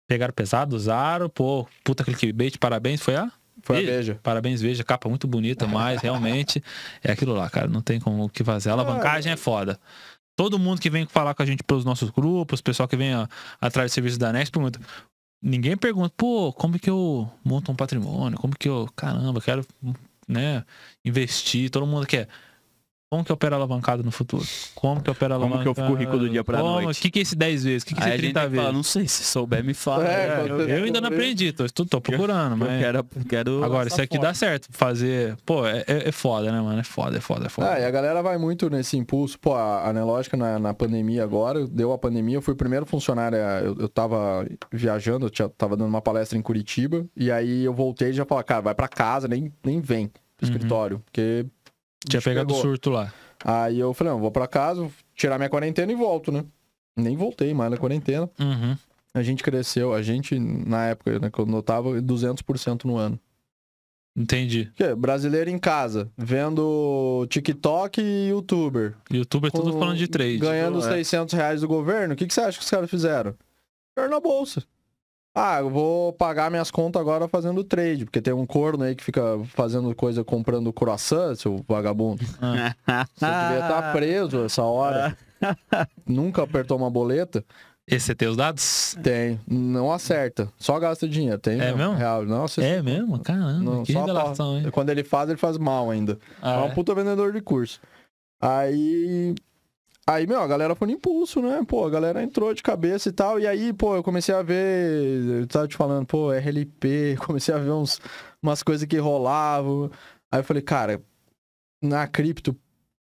pegar pesado, usaram, pô, puta clickbait, parabéns, foi a? Foi a Ih, Veja. Parabéns, veja, capa muito bonita, mas realmente é aquilo lá, cara. Não tem como o que fazer. A alavancagem é foda. Todo mundo que vem falar com a gente pelos nossos grupos, pessoal que vem ó, atrás do serviço da Next, pergunta. Ninguém pergunta, pô, como que eu monto um patrimônio? Como que eu, caramba, quero, né, investir? Todo mundo quer. Como que opera alavancado no futuro? Como que opera Como alavancado? que eu fico rico do dia pra Como? noite? O que, que é esse 10 vezes? O que, que é esse a gente 30 tem que vezes? falar, não sei, se souber me fala. É, É, eu, eu ainda não aprendi, tô, tô, tô procurando, eu mas. quero, quero Agora, isso aqui dá certo. Fazer. Pô, é, é é foda, né, mano? É foda, é foda, é foda. Ah, e a galera vai muito nesse impulso. Pô, a Anelógica na, na pandemia agora, deu a pandemia, eu fui o primeiro funcionário, é, eu, eu tava viajando, eu tinha, tava dando uma palestra em Curitiba, e aí eu voltei e já falei, cara, vai pra casa, nem, nem vem pro Uhum. escritório, porque... Tinha pegado o pegou. surto lá. Aí eu falei, não, vou pra casa, tirar minha quarentena e volto, né? Nem voltei mais na quarentena. Uhum. A gente cresceu, a gente, na época, né, quando eu tava, 200% no ano. Entendi. Porque brasileiro em casa, vendo TikTok e YouTuber. Youtuber tudo com- falando de trade. Ganhando os é. 600 reais do governo, o que, que você acha que os caras fizeram? Fizeram na bolsa. Ah, eu vou pagar minhas contas agora fazendo trade, porque tem um corno aí que fica fazendo coisa comprando croissant, seu vagabundo. Ah, Você devia estar preso essa hora. Nunca apertou uma boleta? esse você tem os dados? Tem. Não acerta. Só gasta dinheiro. Tem É mesmo? Real. Não, você... É mesmo? Caramba, Não, que revelação, hein? Quando ele faz, ele faz mal ainda. Ah, é um é? puta vendedor de curso. Aí. Aí, meu, a galera foi no impulso, né? Pô, a galera entrou de cabeça e tal. E aí, pô, eu comecei a ver. Eu tava te falando, pô, RLP, comecei a ver uns, umas coisas que rolavam. Aí eu falei, cara, na cripto,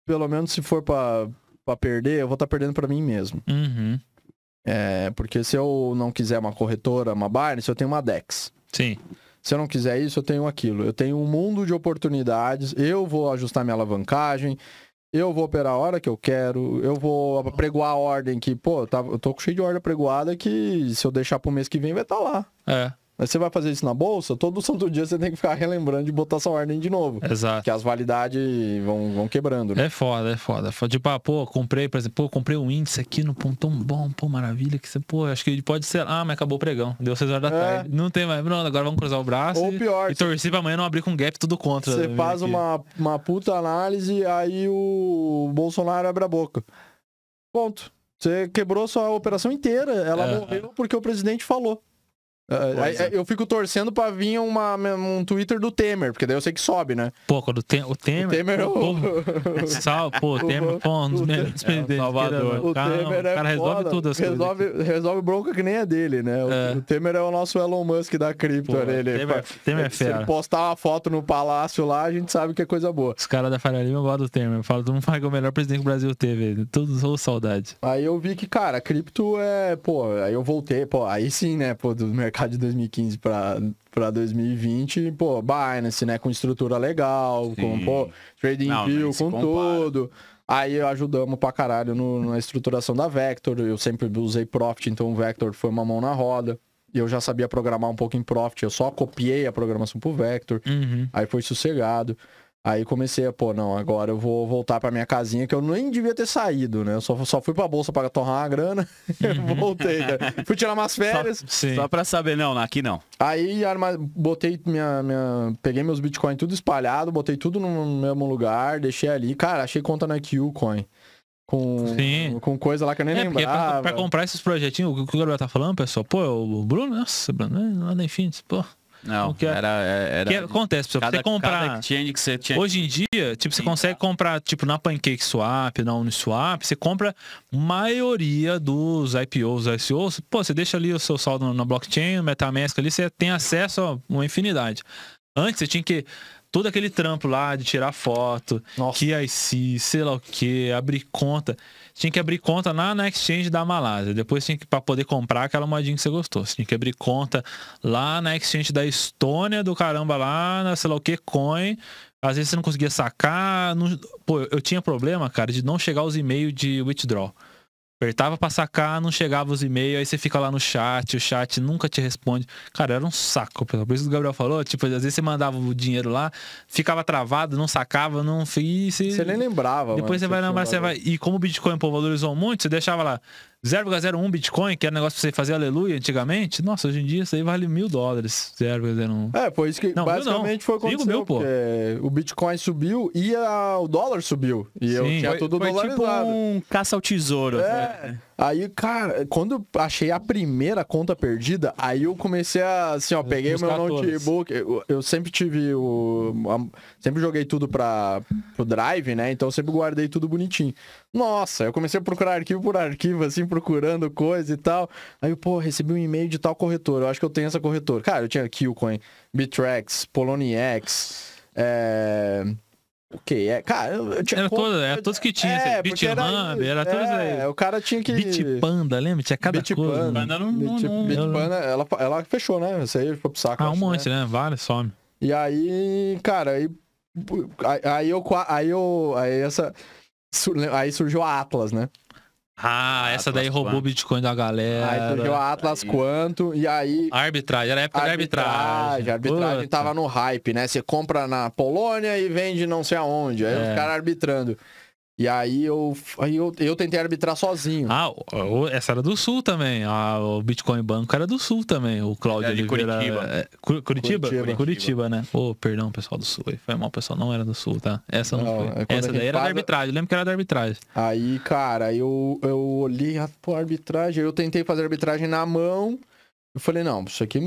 pelo menos se for pra, pra perder, eu vou estar perdendo pra mim mesmo. Uhum. É, porque se eu não quiser uma corretora, uma Binance, eu tenho uma DEX. Sim. Se eu não quiser isso, eu tenho aquilo. Eu tenho um mundo de oportunidades. Eu vou ajustar minha alavancagem. Eu vou operar a hora que eu quero. Eu vou pregoar a ordem que, pô, tava- eu tô cheio de ordem pregoada que se eu deixar pro mês que vem vai estar lá. É, Mas você vai fazer isso na bolsa, todo santo dia você tem que ficar relembrando de botar essa ordem de novo. exato. Que as validades vão, vão quebrando, né? É foda, é foda. Tipo, ah, pô, comprei, por exemplo, pô, comprei um índice aqui no pontão bom, pô, maravilha, que você, pô, acho que ele pode ser. Ah, mas acabou o pregão. Deu 6 horas da É. tarde. Não tem mais. Pronto, agora vamos cruzar o braço Ou e, pior, e torcer pra amanhã não abrir com gap tudo contra. Você né, faz aqui. uma, uma puta análise, aí o Bolsonaro abre a boca. Ponto. Você quebrou sua operação inteira. Ela É. morreu porque o presidente falou. É, aí- é. Eu fico torcendo pra vir uma, um Twitter do Temer, porque daí eu sei que sobe, né? Pô, quando tem, o Temer. o Temer é pô, o... Sal, pô, o Temer, pô, um dos melhores presidentes. Salvador. O cara, Temer é o cara resolve foda. tudo as coisas. resolve, resolve bronca que nem a dele, né? O, É. o Temer é o nosso Elon Musk da cripto. Pô, né? Ele, Temer, Temer é se ele fera. postar uma foto no palácio lá, a gente sabe que é coisa boa. Os caras da Faria Lima gostam do Temer. Fala, todo mundo fala que é o melhor presidente que o Brasil teve. Todos ou saudade. Aí eu vi que, cara, cripto é, pô, aí eu voltei, pô, aí sim, né, pô, do mercado de 2015 pra, pra 2020, pô, Binance, né, com estrutura legal, com, Sim. pô, Trading Não, View, com tudo. Aí ajudamos pra caralho no- na estruturação da Vector, eu sempre usei Profit, então o Vector foi uma mão na roda. E eu já sabia programar um pouco em Profit, eu só copiei a programação pro Vector. Uhum. Aí foi sossegado. Aí comecei a, pô, não, agora eu vou voltar pra minha casinha, que eu nem devia ter saído, né? Eu só, só fui pra bolsa pra torrar uma grana, voltei, cara. Fui tirar umas férias. Sim. Só pra saber, não, aqui não. Aí arma... botei minha, minha. Peguei meus bitcoins tudo espalhado, botei tudo no mesmo lugar, deixei ali. Cara, achei conta na Qcoin. Com, Sim. com coisa lá que eu nem É, porque pra, lembrava. pra comprar esses projetinhos, o que o Gabriel tá falando, pessoal, pô, o Bruno, nossa, Bruno, é, lá na Infinity, pô. Não, que é- era... era O que acontece, pessoal? Cada, você comprar. que você tinha... Hoje em dia, tipo, você Sim, consegue tá. comprar, tipo, na Pancake Swap, na Uniswap, você compra maioria dos IPOs, ICOs, pô, você deixa ali o seu saldo na blockchain, no Metamask ali, você tem acesso a uma infinidade. Antes você tinha que todo aquele trampo lá de tirar foto, Nossa. KIC, sei lá o que, abrir conta. Tinha que abrir conta na, na exchange da Malásia. Depois tinha que, pra poder comprar aquela moedinha que você gostou. Você tinha que abrir conta lá na exchange da Estônia, do caramba lá, na sei lá o que, coin. Às vezes você não conseguia sacar. não- Pô, eu tinha problema, cara, de não chegar os e-mails de withdraw. Apertava pra sacar, não chegava os e-mails, aí você fica lá no chat, o chat nunca te responde. Cara, era um saco. Por isso que o Gabriel falou, tipo, às vezes você mandava o dinheiro lá, ficava travado, não sacava, não fez. Você nem lembrava. Depois você mano, vai tinha lembrar, você vai. E como o Bitcoin pô, valorizou muito, você deixava lá 0,01 Bitcoin, que era negócio pra você fazer aleluia antigamente. Nossa, hoje em dia isso aí vale mil dólares. 0,01. É, foi isso que Não, basicamente foi o que Cinco aconteceu. mil, pô. o Bitcoin subiu e a- o dólar subiu. E eu Sim. tinha Foi, tudo foi tipo dolarizado. um caça ao tesouro. É. Aí, cara, quando eu achei a primeira conta perdida, aí eu comecei a, assim, ó, peguei o meu notebook. Eu, eu sempre tive o. a- sempre joguei tudo pra, pro Drive, né? Então eu sempre guardei tudo bonitinho. Nossa, eu comecei a procurar arquivo por arquivo, assim, procurando coisa e tal. Aí, eu, pô, recebi um e-mail de tal corretora. Eu acho que eu tenho essa corretora. Cara, eu tinha Qcoin, Bittrex, Poloniex, é. O que é? Cara, eu, eu tinha Era, todo, era todos que tinha. É, porque era isso. era todos é, aí. o cara tinha que... Bitpanda, lembra? Tinha cada Bitpanda. coisa. né? Banda não, não, Bit- não- Bitpanda, ela, ela fechou, né? Isso aí foi pro saco. Ah, um acho, monte, né? né? Vários, some. E aí, cara, aí, aí eu, aí eu, aí essa, aí surgiu a Atlas, né? Ah, essa Atlas daí roubou o. Bitcoin da galera. Aí surgiu a Atlas aí. quanto, e aí... Arbitragem, era a época da arbitragem. A arbitragem Puta. tava no hype, né? Você compra na Polônia e vende não sei aonde. Aí É. os caras arbitrando. E aí eu, aí eu, eu tentei arbitrar sozinho. Ah, essa era do Sul também. Ah, o Bitcoin Banco era do Sul também. O Cláudio de Oliveira. Curitiba. é, Cu- Curitiba? Curitiba. Curitiba, né? Ô, perdão, pessoal do Sul. Foi mal, pessoal. Não era do Sul, tá? Essa não, Não, foi. é Essa daí era da faz- arbitragem. Eu lembro que era da arbitragem. Aí, cara, eu, eu olhei a pô, arbitragem, eu tentei fazer arbitragem na mão. Eu falei, não, isso aqui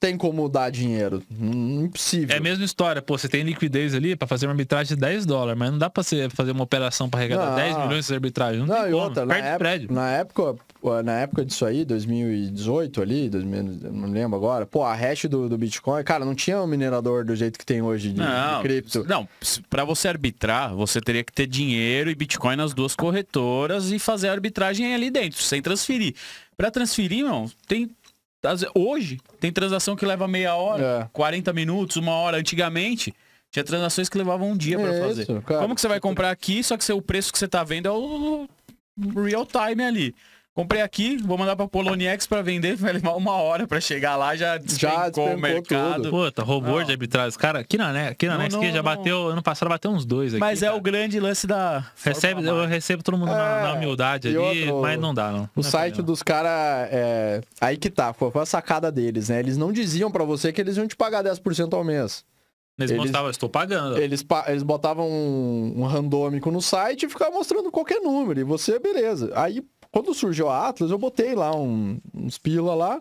tem como dar dinheiro. Não, impossível. É a mesma história. Pô, você tem liquidez ali pra fazer uma arbitragem de 10 dólares, mas não dá pra você fazer uma operação pra arrecadar Não. 10 milhões de arbitragem. Não, Não, tem e como. outra, na época, prédio. na época, na época disso aí, 2018 ali, 2000, eu não lembro agora, pô, a hash do, do Bitcoin, cara, não tinha um minerador do jeito que tem hoje de, de Não, cripto. não, para você arbitrar, você teria que ter dinheiro e Bitcoin nas duas corretoras e fazer a arbitragem ali dentro, sem transferir. Para transferir, não, tem hoje tem transação que leva meia hora, É. 40 minutos, uma hora. Antigamente tinha transações que levavam um dia para É fazer. isso. Como que você vai comprar aqui, só que o preço que você tá vendo é o real time ali. Comprei aqui, vou mandar pra Poloniex para vender, vai levar uma hora para chegar lá, já despencou, despencou o mercado. tudo. Puta, robô Não. de arbitragem. Cara, aqui na, né, aqui na Não, não, já não. bateu, ano passado bateu uns dois aqui. Mas é cara. o grande lance da. Recebe, eu recebo todo mundo na, É, na humildade e ali, outro- mas não dá, não. O Não é site dos caras, é... aí que tá, foi a sacada deles, né? Eles não diziam pra você que eles iam te pagar 10% ao mês. Eles, eles- mostravam, estou pagando. Eles, eles botavam um, um randômico no site e ficavam mostrando qualquer número. E você, beleza. Aí, quando surgiu a Atlas, eu botei lá um- uns pila lá.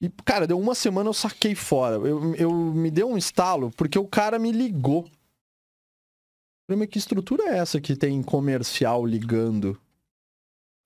E, cara, deu uma semana eu saquei fora. Eu, eu me deu um estalo porque o cara me ligou. Falei, mas que estrutura é essa que tem comercial ligando?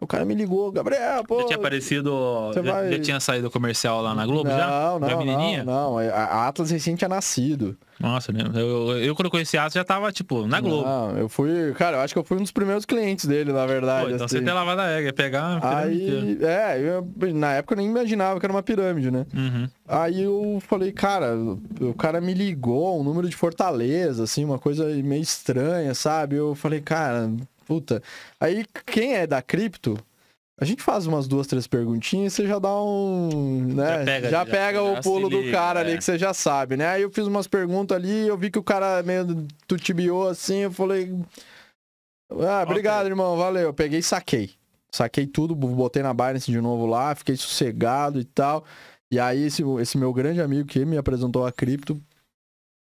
O cara me ligou, Gabriel, pô. Já tinha aparecido. Já, vai- já tinha saído comercial lá na Globo não, já? Não, Da não, menininha? não, A a Atlas recém tinha nascido. Nossa, né? Eu, eu, eu quando eu conheci a Atlas já tava, tipo, na Globo. Não, eu fui, cara, eu acho que eu fui um dos primeiros clientes dele, na verdade. Pô, então assim. você tem lavada a égua, ia pegar. Aí, é, eu, na época eu nem imaginava que era uma pirâmide, né? Uhum. Aí eu falei, cara, o cara me ligou, um número de Fortaleza, assim, uma coisa meio estranha, sabe? Eu falei, cara, puta. Aí quem é da cripto, A gente faz umas duas, três perguntinhas e você já dá um. Né? Já pega, já pega já o pulo do liga, cara ali é. que você já sabe, né? Aí eu fiz umas perguntas ali, eu vi que o cara meio tutibiou assim, eu falei. Ah, obrigado, irmão, valeu. Eu peguei e saquei. Saquei tudo, botei na Binance de novo lá, fiquei sossegado e tal. E aí, esse, esse meu grande amigo que me apresentou a cripto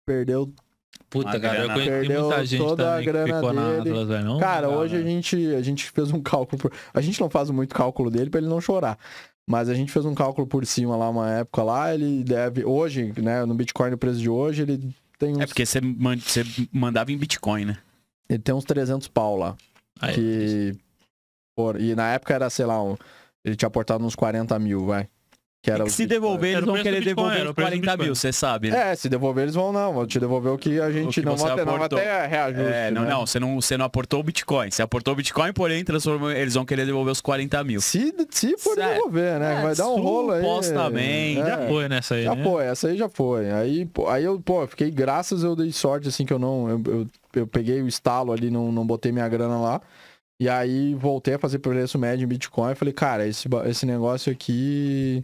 perdeu Puta, cara, eu grana. conheci Perdeu muita gente toda a também que grana ficou na dele. Atlas, velho. Não Cara, dá, hoje a velho. gente, a gente fez um cálculo. Por... A gente não faz muito cálculo dele pra ele não chorar. Mas a gente fez um cálculo por cima lá, uma época lá. Ele deve. Hoje, né? No Bitcoin, no preço de hoje, ele tem uns, É porque você, man- você mandava em Bitcoin, né? ele tem uns 300 pau lá. Aí, que. por- E na época era, sei lá, um... ele tinha aportado uns 40 mil, vai. Que era E que se Bitcoin. devolver, eles vão querer Bitcoin, devolver era os o preço do 40 mil, você sabe, né? É, se devolver eles vão não. Vou te devolver o que a gente que não, vai ter, não ter reajuste. É, não, né? não, você não, você não aportou o Bitcoin. Você aportou o Bitcoin, porém, transformou, eles vão querer devolver os 40 mil. Se, se for Certo. devolver, né? É, vai dar um rolo aí. supostamente. É. Já foi nessa aí, Já né? foi, essa aí já foi. Aí, pô, aí eu, pô, fiquei, graças eu dei sorte, assim, que eu não. Eu, eu, eu peguei o estalo ali, não, não botei minha grana lá. E aí voltei a fazer preço médio em Bitcoin. Falei, cara, esse, esse negócio aqui.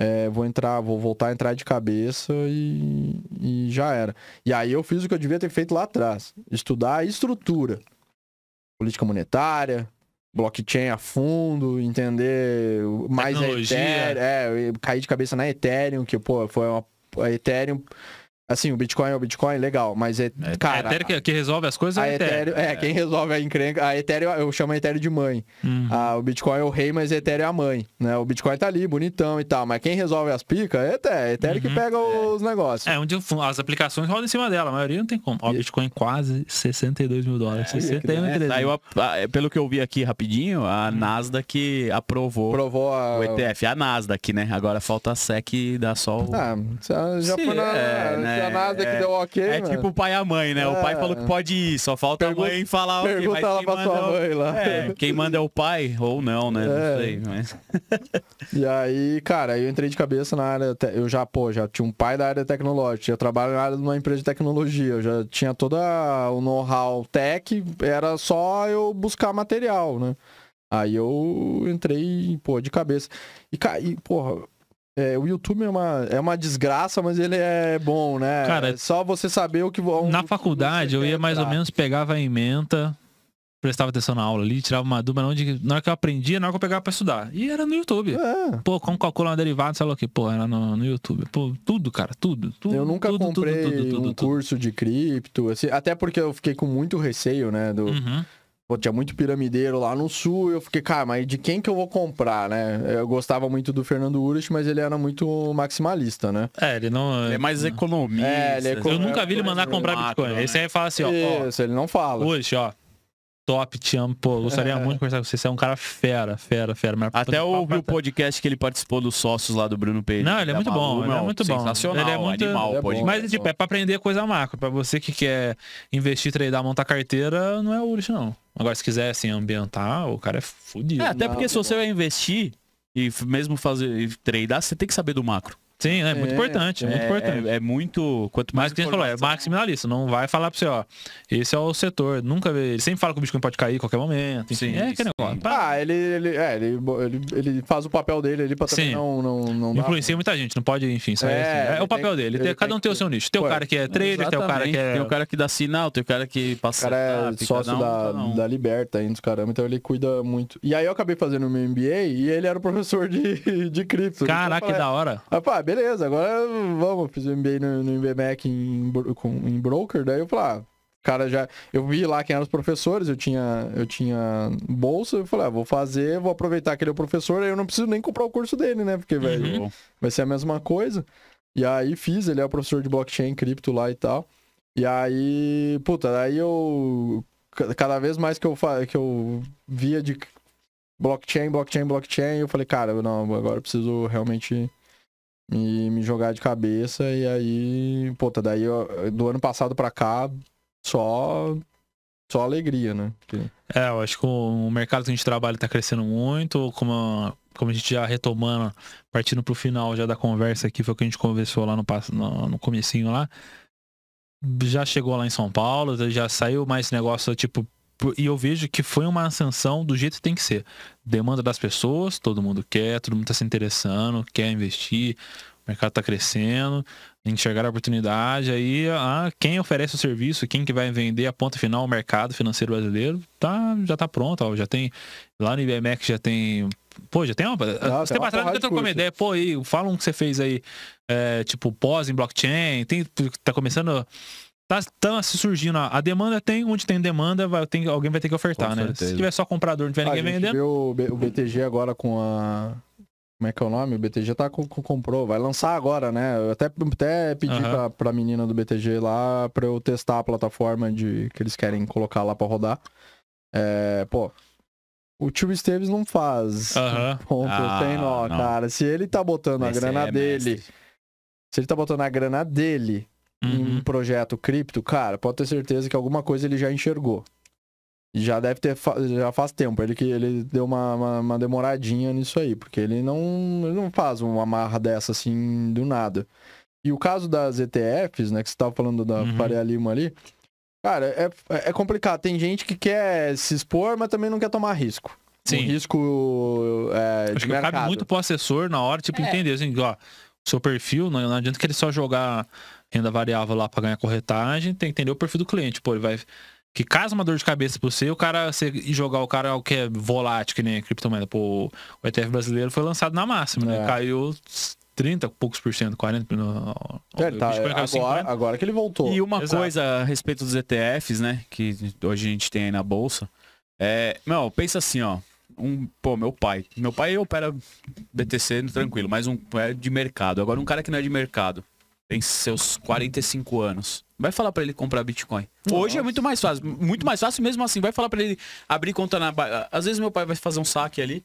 É, vou entrar, vou voltar a entrar de cabeça e, e já era. E aí eu fiz o que eu devia ter feito lá atrás: estudar a estrutura, política monetária, blockchain a fundo, entender mais a. Ethereum, é, caí de cabeça na Ethereum, que pô, foi uma a Ethereum, assim, o Bitcoin é o Bitcoin, legal, mas é, cara, a Ethereum que, que resolve as coisas a é a Ethereum. Ethereum, é, quem resolve a encrenca, a Ethereum, eu chamo a Ethereum de mãe. Uhum. Ah, o Bitcoin é o rei, mas a Ethereum é a mãe, né? O Bitcoin tá ali, bonitão e tal, mas quem resolve as picas é a Ethereum, a Ethereum que Uhum. pega os negócios. É, onde as aplicações rodam em cima dela, a maioria não tem como. Ó, o Bitcoin quase 62 mil dólares. É, 61 É, e 300. saiu a- a- pelo que eu vi aqui rapidinho, a Hum. Nasdaq aprovou Provou a... o ETF. A Nasdaq, né? Agora falta a SEC dar só o... Ah, já já Sim, foi na, é, né? A Nasdaq É- deu ok, É mano. tipo o pai e a mãe, né? O pai É. falou que pode ir, só falta Pergunta- a mãe falar ok, Pergunta lá pra sua é o- mãe lá. É, quem manda é o pai ou não, né? É. Não sei, mas... E aí, cara, eu entrei de cabeça na área. te- Eu já, pô, já tinha um pai da área tecnológica. Eu trabalho na área de uma empresa de tecnologia. Eu já tinha todo o know-how tech. Era só eu buscar material, né? Aí eu entrei, pô, de cabeça. E, e porra. É, o YouTube é uma, é uma desgraça, mas ele é bom, né? Cara, é só você saber o que. Na faculdade, eu ia mais ou menos, pegava a ementa, prestava atenção na aula ali, tirava uma dúvida onde, na hora que eu aprendia, na hora que eu pegava pra estudar. E era no YouTube. É. Pô, como calcular uma derivada, sei lá o que. Pô, era no, no YouTube. Pô, tudo, cara, tudo. tudo Eu nunca tudo, comprei tudo, tudo, um curso de cripto, assim, até porque eu fiquei com muito receio, né? Do, Uhum. Pô, tinha muito piramideiro lá no sul, eu fiquei, cara, mas de quem que eu vou comprar, né? Eu gostava muito do Fernando Urich, mas ele era muito maximalista, né? É, ele não. É mais economista. É, ele é Eu nunca vi ele mandar comprar Bitcoin. né? Esse aí fala assim, ó. ó Isso, ele não fala. hoje, ó. Top, te amo. Pô, gostaria muito de conversar com você. Você é um cara fera, fera, fera. Mas Até o ouvi o podcast que ele participou dos sócios lá do Bruno Pereira. Não, ele é Da muito bom, ele é muito bom. Sensacional, Ele é muito- animal. ele é pode... bom. Mas, tipo, é pra aprender coisa macro. Pra você que quer investir, tradar, montar carteira, não é o Urich, não. Agora, se quiser, assim, ambientar, o cara é fudido. É, até Não, porque se você vai investir e mesmo fazer e tradar, você tem que saber do macro. Sim, é muito É, importante, é muito é, importante. É, é muito. Quanto mais Mas o que a gente falou, é maximalista. Não vai falar pra você, ó. Esse é o setor. Nunca vê. Ele sempre fala que o Bitcoin pode cair a qualquer momento. Enfim, Sim, é aquele sim. negócio. Pá, Ah, ele, ele, é, ele, ele, ele faz o papel dele ali pra também Sim. não, não, não Influencia muita gente, não pode, enfim, sair É, assim. É o papel tem- dele. ele Tem- cada tem um tem o que- seu nicho. Tem o cara que é trader, tem o cara que é. Tem o cara que dá sinal, tem o cara que O passa. cara é sócio um, da, um. da Liberta ainda, dos caramba, então ele cuida muito. E aí eu acabei fazendo o meu MBA e ele era o professor de, de cripto. Caraca, que da hora. Ah, pá, beleza, agora vamos, fiz o MBA no, no MBMAC em, em broker, daí eu falei, ah, cara já, eu vi lá quem eram os professores, eu tinha, eu tinha bolsa, eu falei, ah, vou fazer, vou aproveitar que ele é o professor, aí eu não preciso nem comprar o curso dele, né, porque, velho, Uhum. vai ser a mesma coisa. E aí fiz, ele é o professor de blockchain, cripto lá e tal. E aí, puta, aí eu, ca- cada vez mais que eu, que eu via de blockchain, blockchain, blockchain, eu falei, cara, não, agora eu preciso realmente me, me jogar de cabeça. E aí, puta, daí eu- do ano passado pra cá, só, só alegria, né? Porque- É, eu acho que o mercado que a gente trabalha tá crescendo muito, como, a- como a gente já retomando, partindo pro final já da conversa aqui, foi o que a gente conversou lá no, no, no comecinho lá. Já chegou lá em São Paulo, já saiu mais negócio, tipo, e eu vejo que foi uma ascensão do jeito que tem que ser. Demanda das pessoas, todo mundo quer, todo mundo está se interessando, quer investir, o mercado está crescendo, enxergar a oportunidade, aí ah, quem oferece o serviço, quem que vai vender a ponta final, o mercado financeiro brasileiro, tá, já está pronto, ó, já tem, lá no IBMX já tem, pô, já tem uma, você tem uma de trocar uma ideia, pô, aí, fala um que você fez aí, é, tipo, pós em blockchain, tem, tá começando, tá, tá se surgindo, a a demanda tem, onde tem demanda, vai, tem, alguém vai ter que ofertar, Com né? certeza. Se tiver só comprador, não tiver a ninguém gente vendendo, o, o BTG agora com a. Como é que é o nome? O BTG tá com, com- comprou, vai lançar agora, né? Eu até, até pedi Aham. pra, pra menina do BTG lá pra eu testar a plataforma de que eles querem colocar lá pra rodar. É, pô, o tio Esteves não faz Aham. ponto Ah, sem nó, não. cara. Se ele tá botando a Esse grana é dele, mestre. se ele tá botando a grana dele em um Uhum. projeto cripto, cara, pode ter certeza que alguma coisa ele já enxergou. Já deve ter, fa- já faz tempo, ele que ele deu uma, uma, uma demoradinha nisso aí, porque ele não, ele não faz uma marra dessa assim do nada. E o caso das ETFs, né, que você tava falando da Uhum. Faria Lima ali, cara, é, é complicado. Tem gente que quer se expor, mas também não quer tomar risco. Um Sim. risco é, Acho de que mercado. cabe muito pro assessor na hora, tipo, É. entender, assim, ó, o seu perfil, não, não adianta que ele só jogar renda variável lá pra ganhar corretagem, tem que entender o perfil do cliente, pô, ele vai... Que caso uma dor de cabeça pra você, o cara você e jogar o cara o que é volátil, que nem a criptomoeda. Pô, o ETF brasileiro foi lançado na máxima, né? É. Caiu 30 e poucos por cento, 40 no, É, tá- 50. agora, agora que ele voltou. E uma Exato. coisa a respeito dos ETFs, né? Que hoje a gente tem aí na bolsa. É, meu, pensa assim, ó. Um, pô, meu pai. Meu pai opera BTC tranquilo, mas um é de mercado. Agora um cara que não é de mercado, tem seus 45 anos. Vai falar pra ele comprar Bitcoin. Hoje é muito mais fácil, muito mais fácil mesmo assim. Vai falar pra ele abrir conta na às vezes meu pai vai fazer um saque ali.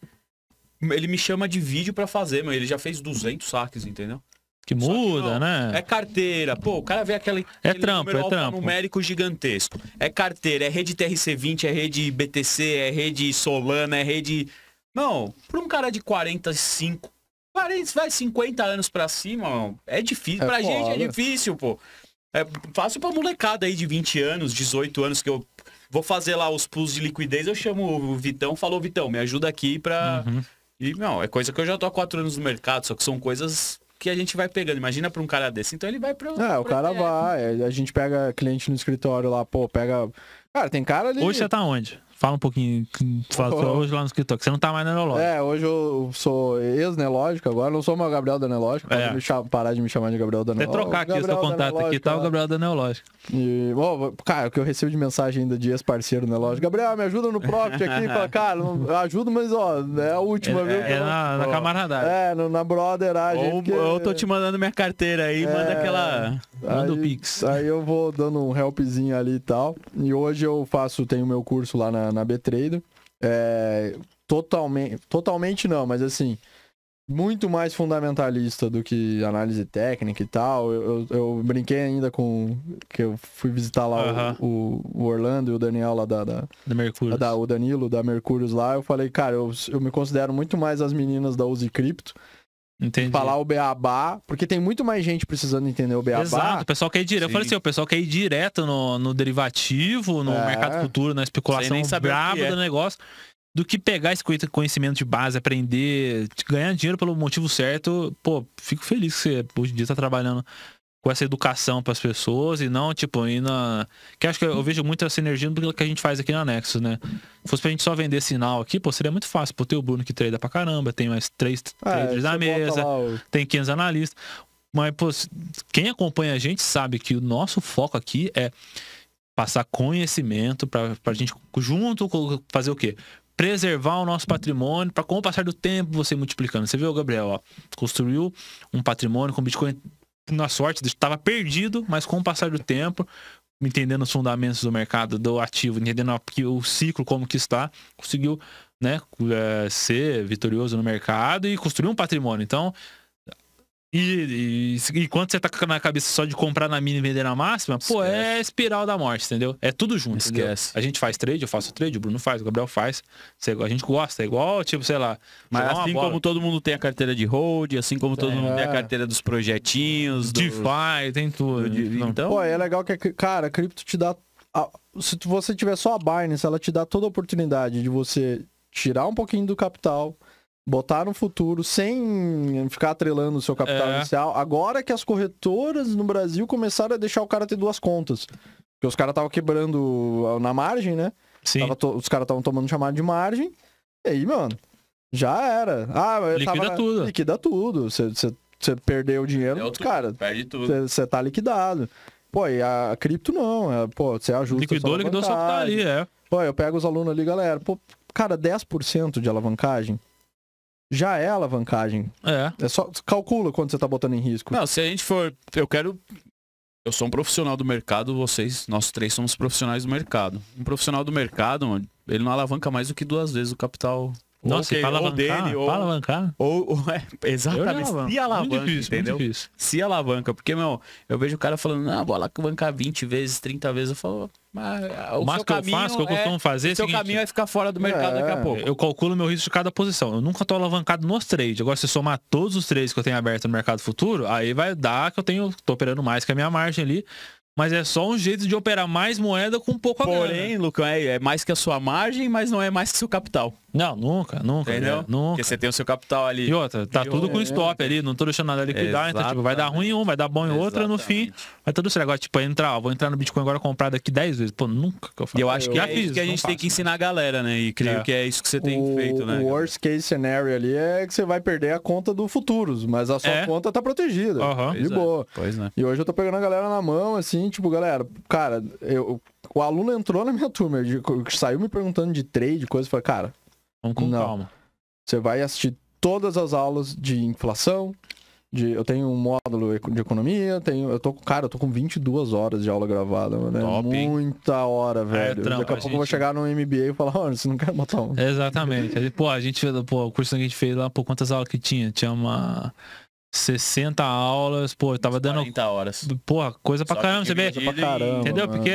Ele me chama de vídeo pra fazer, mas ele já fez 200 saques, entendeu? Que que muda, não. né? É carteira. Pô, o cara vê aquele, É aquele trampo, número é trampo. numérico gigantesco. É carteira, é rede TRC20, é rede BTC, é rede Solana, é rede... Não, pra um cara de 45, 40, vai 50 anos pra cima, mano, é difícil. É pra gente é foda. difícil, pô. É fácil pra molecada aí de 20 anos, 18 anos, que eu vou fazer lá os pools de liquidez, eu chamo o Vitão, falou, Vitão, me ajuda aqui pra... Uhum. E, não, é coisa que eu já tô há quatro anos no mercado, só que são coisas que a gente vai pegando. Imagina pra um cara desse. Então ele vai pro. É, o cara ETF. vai, a gente pega cliente no escritório lá, pô, pega. Cara, tem cara ali. Hoje você tá onde? Fala um pouquinho. Fala, Oh. Hoje lá no escritório, que você não tá mais na Neológica. É, hoje eu sou ex-nelógico agora, não sou mais o Gabriel da Nelógica, É. pode me parar de me chamar de Gabriel da Até Nelógica. trocar aqui o seu contato aqui, tá? O Gabriel da Neológica. E, bom, cara, o que eu recebo de mensagem ainda de ex-parceiro Nelógico, Gabriel, me ajuda no Profit aqui, fala, cara, não, eu ajudo, mas ó, é a última, viu? É, é na, na camaradagem. É, no- na brotheragem. Ou porque- eu tô te mandando minha carteira aí, manda É. aquela. Manda o aí, Pix. Aí eu vou dando um helpzinho ali e tal. E hoje eu faço, tenho meu curso lá na, na B-Trader. É, totalmente, totalmente não, mas assim, muito mais fundamentalista do que análise técnica e tal. Eu, eu, eu brinquei ainda com que eu fui visitar lá o, o Orlando e o Daniel lá da, da, Da Mercúrio. da- o Danilo da Mercúrios lá. Eu falei, cara, eu, eu me considero muito mais as meninas da Uzi Cripto. Entendi. Falar o Beabá, porque tem muito mais gente precisando entender o Beabá. Exato, o pessoal quer ir direto. Eu Sim. falei assim, o pessoal quer ir direto no, no derivativo, no É. mercado futuro, na especulação braba é. do negócio, do que pegar esse conhe- conhecimento de base, aprender, ganhar dinheiro pelo motivo certo. Pô, fico feliz que você hoje em dia tá trabalhando com essa educação para as pessoas e não, tipo, ir na. Que acho que eu vejo muito essa energia do que a gente faz aqui na Nexus, né? Se fosse pra gente só vender sinal aqui, pô, seria muito fácil. Pô, tem o Bruno que trade pra caramba, tem mais três É, traders na bota mesa o- tem 500 analistas. Mas, pô, quem acompanha a gente sabe que o nosso foco aqui é passar conhecimento para a gente, junto com fazer o quê? Preservar o nosso patrimônio para com o passar do tempo você multiplicando. Você viu, Gabriel, ó, construiu um patrimônio com Bitcoin, na sorte, estava perdido, mas com o passar do tempo, entendendo os fundamentos do mercado, do ativo, entendendo o ciclo como que está, conseguiu né, é, ser vitorioso no mercado e construir um patrimônio. Então, e, e, e quando você tá com na cabeça só de comprar na mini e vender na máxima, pô, é espiral da morte, entendeu? É tudo junto. entendeu? Esquece. A gente faz trade, eu faço trade, o Bruno faz, o Gabriel faz. A gente gosta, é igual, tipo, sei lá. Mas assim bola. como todo mundo tem a carteira de hold, assim como todo É. mundo tem a carteira dos projetinhos, do... DeFi, tem tudo. do- Não. Então, Pô, é legal que, cara, a cripto te dá. a- se você tiver só a Binance, ela te dá toda a oportunidade de você tirar um pouquinho do capital, botar no futuro sem ficar atrelando o seu capital É. inicial. Agora que as corretoras no Brasil começaram a deixar o cara ter duas contas. Porque os caras estavam quebrando na margem, né? Sim. Tava to- os caras estavam tomando chamada de margem. E aí, mano, já era. Ah, Liquida tava- tudo. Liquida tudo. Você- perdeu o dinheiro, Deu tudo, cara, Perde tudo. você tá liquidado. Pô, e a cripto não. É, pô, você ajusta. a Liquidou, liquidou só que tá ali, é. Pô, eu pego os alunos ali, galera. Pô, cara, 10% de alavancagem já é alavancagem. É. É só calcula quanto você tá botando em risco. Não, se a gente for. Eu quero. Eu sou um profissional do mercado, vocês, nós três somos profissionais do mercado. Um profissional do mercado, mano, ele não alavanca mais do que duas vezes o capital. Nossa, e pra que- ou dele, ou, pra alavancar. ou, ou é, Eu exatamente. já Se alavanca, muito difícil, entendeu? Muito difícil. Se alavanca, porque, meu, eu vejo o cara falando, não, vou alavancar 20 vezes, 30 vezes. Eu falo, mas o, O seu que eu caminho faço, que eu é- costumo fazer é o o seu seguinte, caminho é ficar fora do mercado É, daqui a pouco. Eu calculo meu risco de cada posição. Eu nunca tô alavancado nos trades. Agora, se somar todos os trades que eu tenho aberto no mercado futuro, aí vai dar que eu tenho, tô operando mais que a minha margem ali. Mas é só um jeito de operar mais moeda com pouco a grana. Porém, Lucão, é, é mais que a sua margem, mas não é mais que o seu capital. Não, nunca, nunca. Entendeu? velho, Nunca. Porque você tem o seu capital ali. E outra, tá E tudo com é, stop ali, não tô deixando nada liquidar, então tipo, vai dar ruim em um, vai dar bom em outro, no fim, vai tudo certo. Agora, tipo, entrar, ó, vou entrar no Bitcoin agora comprar daqui 10 vezes. Pô, nunca que eu faço. E eu acho que Já é fiz, isso que a gente tem faço. que ensinar a galera, né? E creio É. que é isso que você tem o, feito, né? o worst case scenario ali é que você vai perder a conta do futuros, mas a sua É. conta tá protegida. Aham. De Pois é. boa. Pois né? E hoje eu tô pegando a galera na mão, assim, tipo, galera, cara, eu, o aluno entrou na minha turma, de- saiu me perguntando de trade, coisa, eu falei, cara, Vamos com Não. calma. você vai assistir todas as aulas de inflação, de, eu tenho um módulo de economia, tenho, eu tô com, cara, eu tô com 22 horas de aula gravada, mano, é Top, hein? muita hora, velho. trampo, Daqui a a pouco eu vou gente- chegar no MBA e falar, olha, você não quer botar um... Exatamente. Pô, a gente fez, pô, o curso que a gente fez lá, pô, quantas aulas que tinha? Tinha uma 60 aulas, pô, eu tava dando, 40 horas. porra, coisa pra Só caramba, você vê? Pra caramba. Entendeu? mano. Porque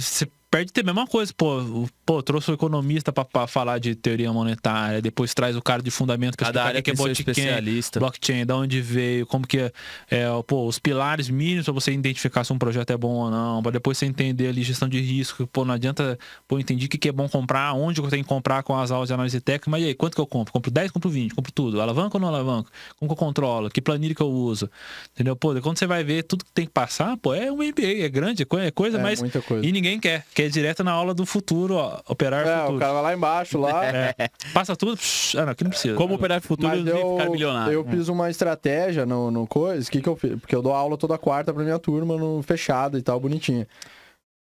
você perde ter a mesma coisa, pô. Pô, trouxe o economista pra, pra falar de teoria monetária, depois traz o cara de fundamento pra Cada área que é seu blockchain, especialista. blockchain, da onde veio, como que é, é, pô, os pilares mínimos pra você identificar se um projeto é bom ou não, pra depois você entender ali gestão de risco, pô, não adianta, pô, entendi o que, que é bom comprar, onde eu tenho que comprar com as aulas de análise técnica, mas e aí, quanto que eu compro? Compro 10, compro 20, compro tudo, alavanca ou não alavanca? Como que eu controlo? Que planilha que eu uso? Entendeu? Pô, daí quando você vai ver tudo que tem que passar, pô, é um MBA, é grande, é é coisa, É, mas muita coisa. e ninguém quer, quer direto na aula do futuro, ó, operar É, futuro. o cara vai lá embaixo, lá... É, passa tudo, psh, ah, não, aqui não precisa. Como operar futuro Mas e eu, ficar milionário. eu fiz uma estratégia no, no coisa, que que eu fiz? Porque eu dou aula toda quarta pra minha turma, no fechado e tal, bonitinha.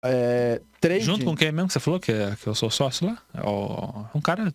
É, trade, Junto com quem mesmo que você falou que, é, que eu sou sócio lá? É um cara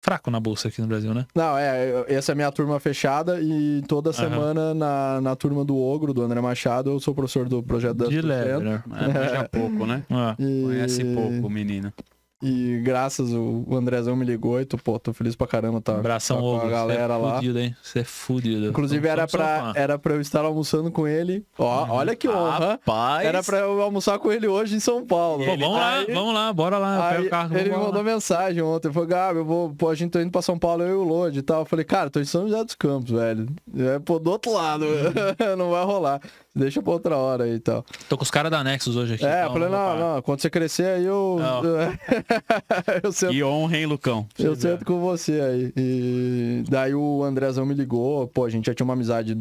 fraco na bolsa aqui no Brasil, né? Não, é, essa é a minha turma fechada e toda semana na, na turma do Ogro, do André Machado, eu sou professor do projeto da De leve, né? É, manja pouco, né? Ah, E, Conhece pouco o menino. E graças o, Andrezão me ligou e tô, pô, tô feliz pra caramba, tá? abração, tá com a galera você é lá. fudido, hein? Você é fudido. Inclusive era pra, era pra eu estar almoçando com ele. Ó, Uhum. olha que honra. Rapaz. Era pra eu almoçar com ele hoje em São Paulo. Pô, vamos lá, Aí- vamos lá, bora lá. Aí o carro, ele me vamos lá. mandou mensagem ontem, falou, Gabi, eu vou, pô, a gente tá indo pra São Paulo, eu e o Lodi e tal. Eu falei, cara, tô em São José dos Campos, velho. É, pô, do outro lado, não vai rolar. Deixa pra outra hora aí e tal. Tô com os caras da Nexus hoje aqui. É, eu então falei, não, não, quando você crescer aí eu... Eu sento, Que honra, hein, Lucão? eu sento com você aí. E daí o Andrezão me ligou, pô, a gente já tinha uma amizade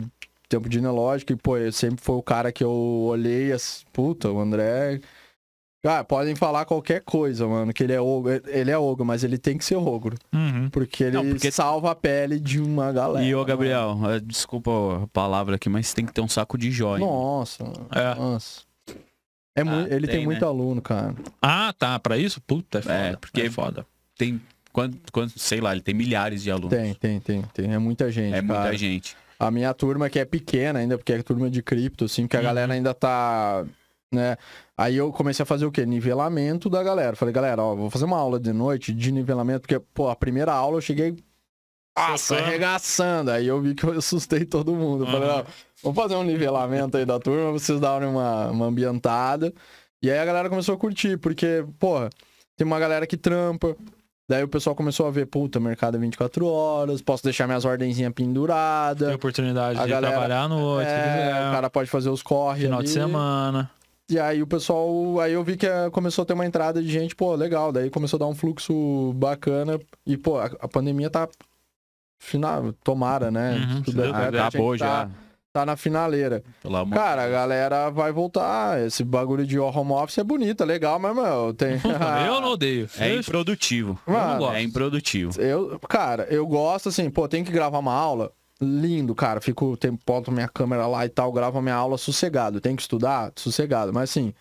tempo de genealógico e, pô, sempre foi o cara que eu olhei assim, puta, o André... Cara, podem falar qualquer coisa, mano, que ele é ogro. Ele é ogro, mas ele tem que ser ogro. Uhum. Porque ele Não, porque- salva a pele de uma galera. E ô, Gabriel, eh, desculpa a palavra aqui, mas tem que ter um saco de joia. Nossa, mano. É. nossa. É Ah, ele tem, tem, muito né? aluno, cara. Ah, tá. Pra isso? Puta, é foda. É, porque- É foda. Tem quanto, quanto, sei lá, ele tem milhares de alunos. Tem, tem, tem, tem. É muita gente, É muita cara. gente. A minha turma que é pequena ainda, porque é turma de cripto, assim, porque a Uhum. galera ainda tá, né? Aí eu comecei a fazer o quê? Nivelamento da galera. Falei, galera, ó, vou fazer uma aula de noite de nivelamento, porque, pô, a primeira aula eu cheguei nossa, arregaçando. Aí eu vi que eu assustei todo mundo. Eu Falei, Uhum. ó, vamos fazer um nivelamento aí da turma, vocês darem uma, uma ambientada. E aí a galera começou a curtir, porque, porra, tem uma galera que trampa. Daí o pessoal começou a ver, puta, mercado é 24 horas, posso deixar minhas ordenzinhas Tem penduradas. oportunidade A de galera- trabalhar à noite, É, quiser. o cara pode fazer os corre final ali. de semana. E aí o pessoal, aí eu vi que eh, começou a ter uma entrada de gente, pô, legal. Daí começou a dar um fluxo bacana. E, pô, a, a pandemia tá. Final, tomara, né? Uhum, Tudo Acabou tá- já. Tá na finaleira. Pelo amor Cara, a galera vai voltar. Esse bagulho de home office é bonito, é legal, mas, meu, tem. Eu não odeio. É improdutivo. eu não Mano, gosto. É improdutivo. Eu, cara, eu gosto assim, pô, tem que gravar uma aula. Lindo, cara. Fico, tem, boto minha câmera lá e tal, gravo a minha aula sossegado. Tem que estudar? Sossegado. Mas assim,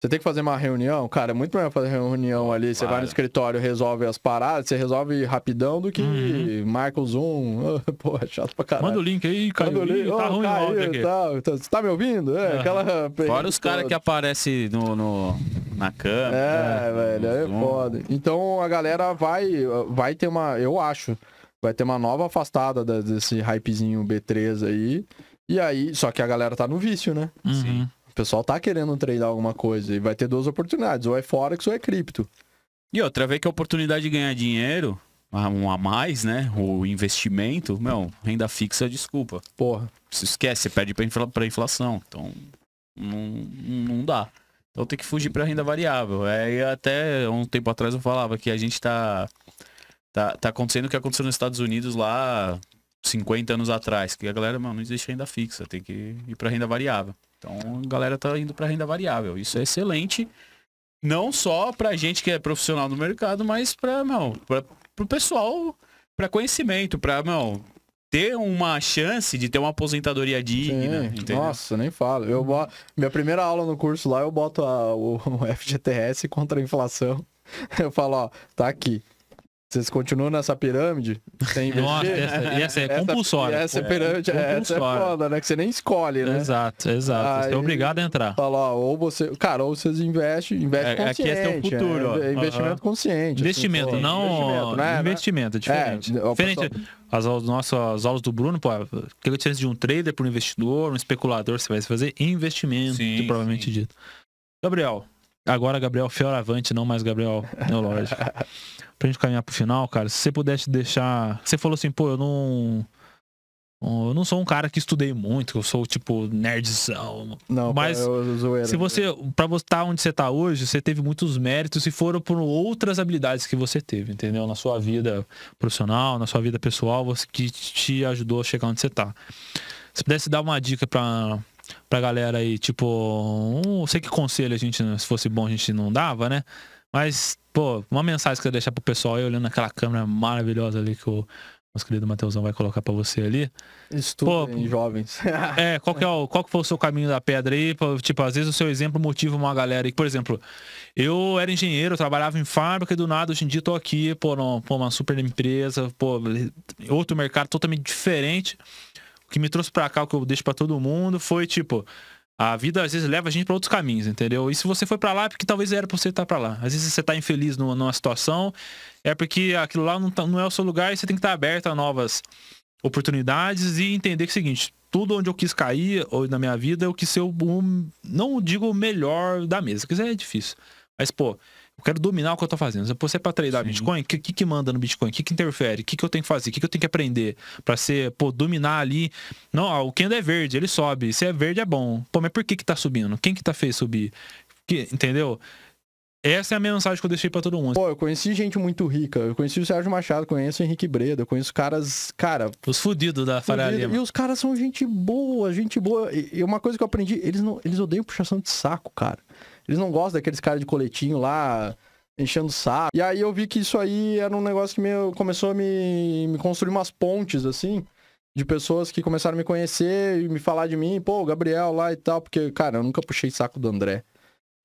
você tem que fazer uma reunião, cara, é muito melhor fazer reunião ali. Você vai no escritório, resolve as paradas, você resolve rapidão do que Uhum. marca o Zoom. Pô, é chato pra caralho. Manda o link aí, caiu. Manda o link. Ih, Tá Ô, ruim caiu, aqui. tá, tá- Você tá me ouvindo? É, Aham. aquela. Fora os caras que aparecem no, no- na câmera. É, velho, é foda. Então a galera vai, vai ter uma, eu acho, vai ter uma nova afastada da- desse hypezinho B3 aí. E aí, só que a galera tá no vício, né? Uhum. O pessoal tá querendo treinar alguma coisa e vai ter duas oportunidades, ou é Forex ou é cripto. E outra vez que a oportunidade de ganhar dinheiro, um a mais, né? O investimento, meu, renda fixa, desculpa. Porra. Se esquece, você perde pra, infla, pra inflação. Então, não, não dá. Então tem que fugir pra renda variável. É, até um tempo atrás eu falava que a gente tá, tá, tá acontecendo o que aconteceu nos Estados Unidos lá 50 anos atrás. Que a galera, mano, não existe renda fixa, tem que ir pra renda variável. Então a galera tá indo pra renda variável. Isso é excelente. Não só pra gente que é profissional no mercado, mas meu, pra, pro pessoal, pra conhecimento, pra, meu, ter uma chance de ter uma aposentadoria digna, Sim. Nossa, nem falo. Eu boto, minha primeira aula no curso lá, eu boto a- o, o FGTS contra a inflação. Eu falo, ó, tá aqui. Vocês continuam nessa pirâmide sem? Nossa, essa, e essa é compulsória. Essa é pirâmide, essa é compulsória. foda, né? Que você nem escolhe, né? Exato, exato. Você é Aí- obrigado a entrar. Fala, ó, ou você. Cara, ou vocês investem, investe É- aqui consciente. é seu futuro, ó. é investimento Aham. consciente. Investimento, assim, não. Investimento, né? Investimento, é diferente. É, diferente. As, aulas- nossas aulas do Bruno, pô, que é a diferença de um trader para um investidor, um especulador, você vai fazer investimento, Sim, provavelmente sim. dito. Gabriel, agora Gabriel Fioravante, não mais Gabriel Neológico. pra gente caminhar pro final, cara, se você pudesse deixar. Você falou assim, pô, eu não. Eu não sou um cara que estudei muito, eu sou tipo nerdzão. Não, Mas zoeira. Se você, pra você estar onde você tá hoje, você teve muitos méritos e foram por outras habilidades que você teve, entendeu? Na sua vida profissional, na sua vida pessoal, você que te ajudou a chegar onde você tá. Se pudesse dar uma dica pra, pra galera aí, tipo, um, sei que conselho a gente, se fosse bom, a gente não dava, né? Mas, pô, uma mensagem que você deixar pro pessoal aí, olhando aquela câmera maravilhosa ali que o nosso querido Matheusão vai colocar pra você ali. Estudem, Pô, jovens. É, qual que, é o, qual que foi o seu caminho da pedra aí? Tipo, às vezes o seu exemplo motiva uma galera aí. Por exemplo, eu era engenheiro, eu trabalhava em fábrica e do nada hoje em dia tô aqui, pô, pô, uma super empresa, pô, outro mercado totalmente diferente. O que me trouxe pra cá, o que eu deixo pra todo mundo, foi tipo, a vida às vezes leva a gente pra outros caminhos, entendeu? E se você foi pra lá, é porque talvez era pra você estar pra lá. Às vezes você tá infeliz numa, numa situação, é porque aquilo lá não, tá- não é o seu lugar e você tem que estar aberto a novas oportunidades e entender que é o seguinte, tudo onde eu quis cair ou na minha vida, eu quis ser o, o- não digo o melhor da mesa, porque isso é difícil. Mas, pô, eu quero dominar o que eu tô fazendo. Se você é pra treinar Sim. Bitcoin, o que, que que manda no Bitcoin? O que que interfere? O que que eu tenho que fazer? O que que eu tenho que aprender pra ser, pô, dominar ali? Não, ó, o Kendo é verde, ele sobe. Se é verde é bom. Pô, mas por que que tá subindo? Quem que tá fez subir? Que, entendeu? Essa é a minha mensagem que eu deixei pra todo mundo. Pô, eu conheci gente muito rica. Eu conheci o Sérgio Machado, conheço o Henrique Breda, eu conheço caras, cara, Os fudidos da Faria. E os caras são gente boa, gente boa. E e uma coisa que eu aprendi, eles não, eles odeiam puxação de saco, cara. Eles não gostam daqueles caras de coletinho lá, enchendo saco. E aí eu vi que isso aí era um negócio que me, começou a me, me construir umas pontes, assim, de pessoas que começaram a me conhecer e me falar de mim, pô, o Gabriel lá e tal, porque, cara, eu nunca puxei saco do André.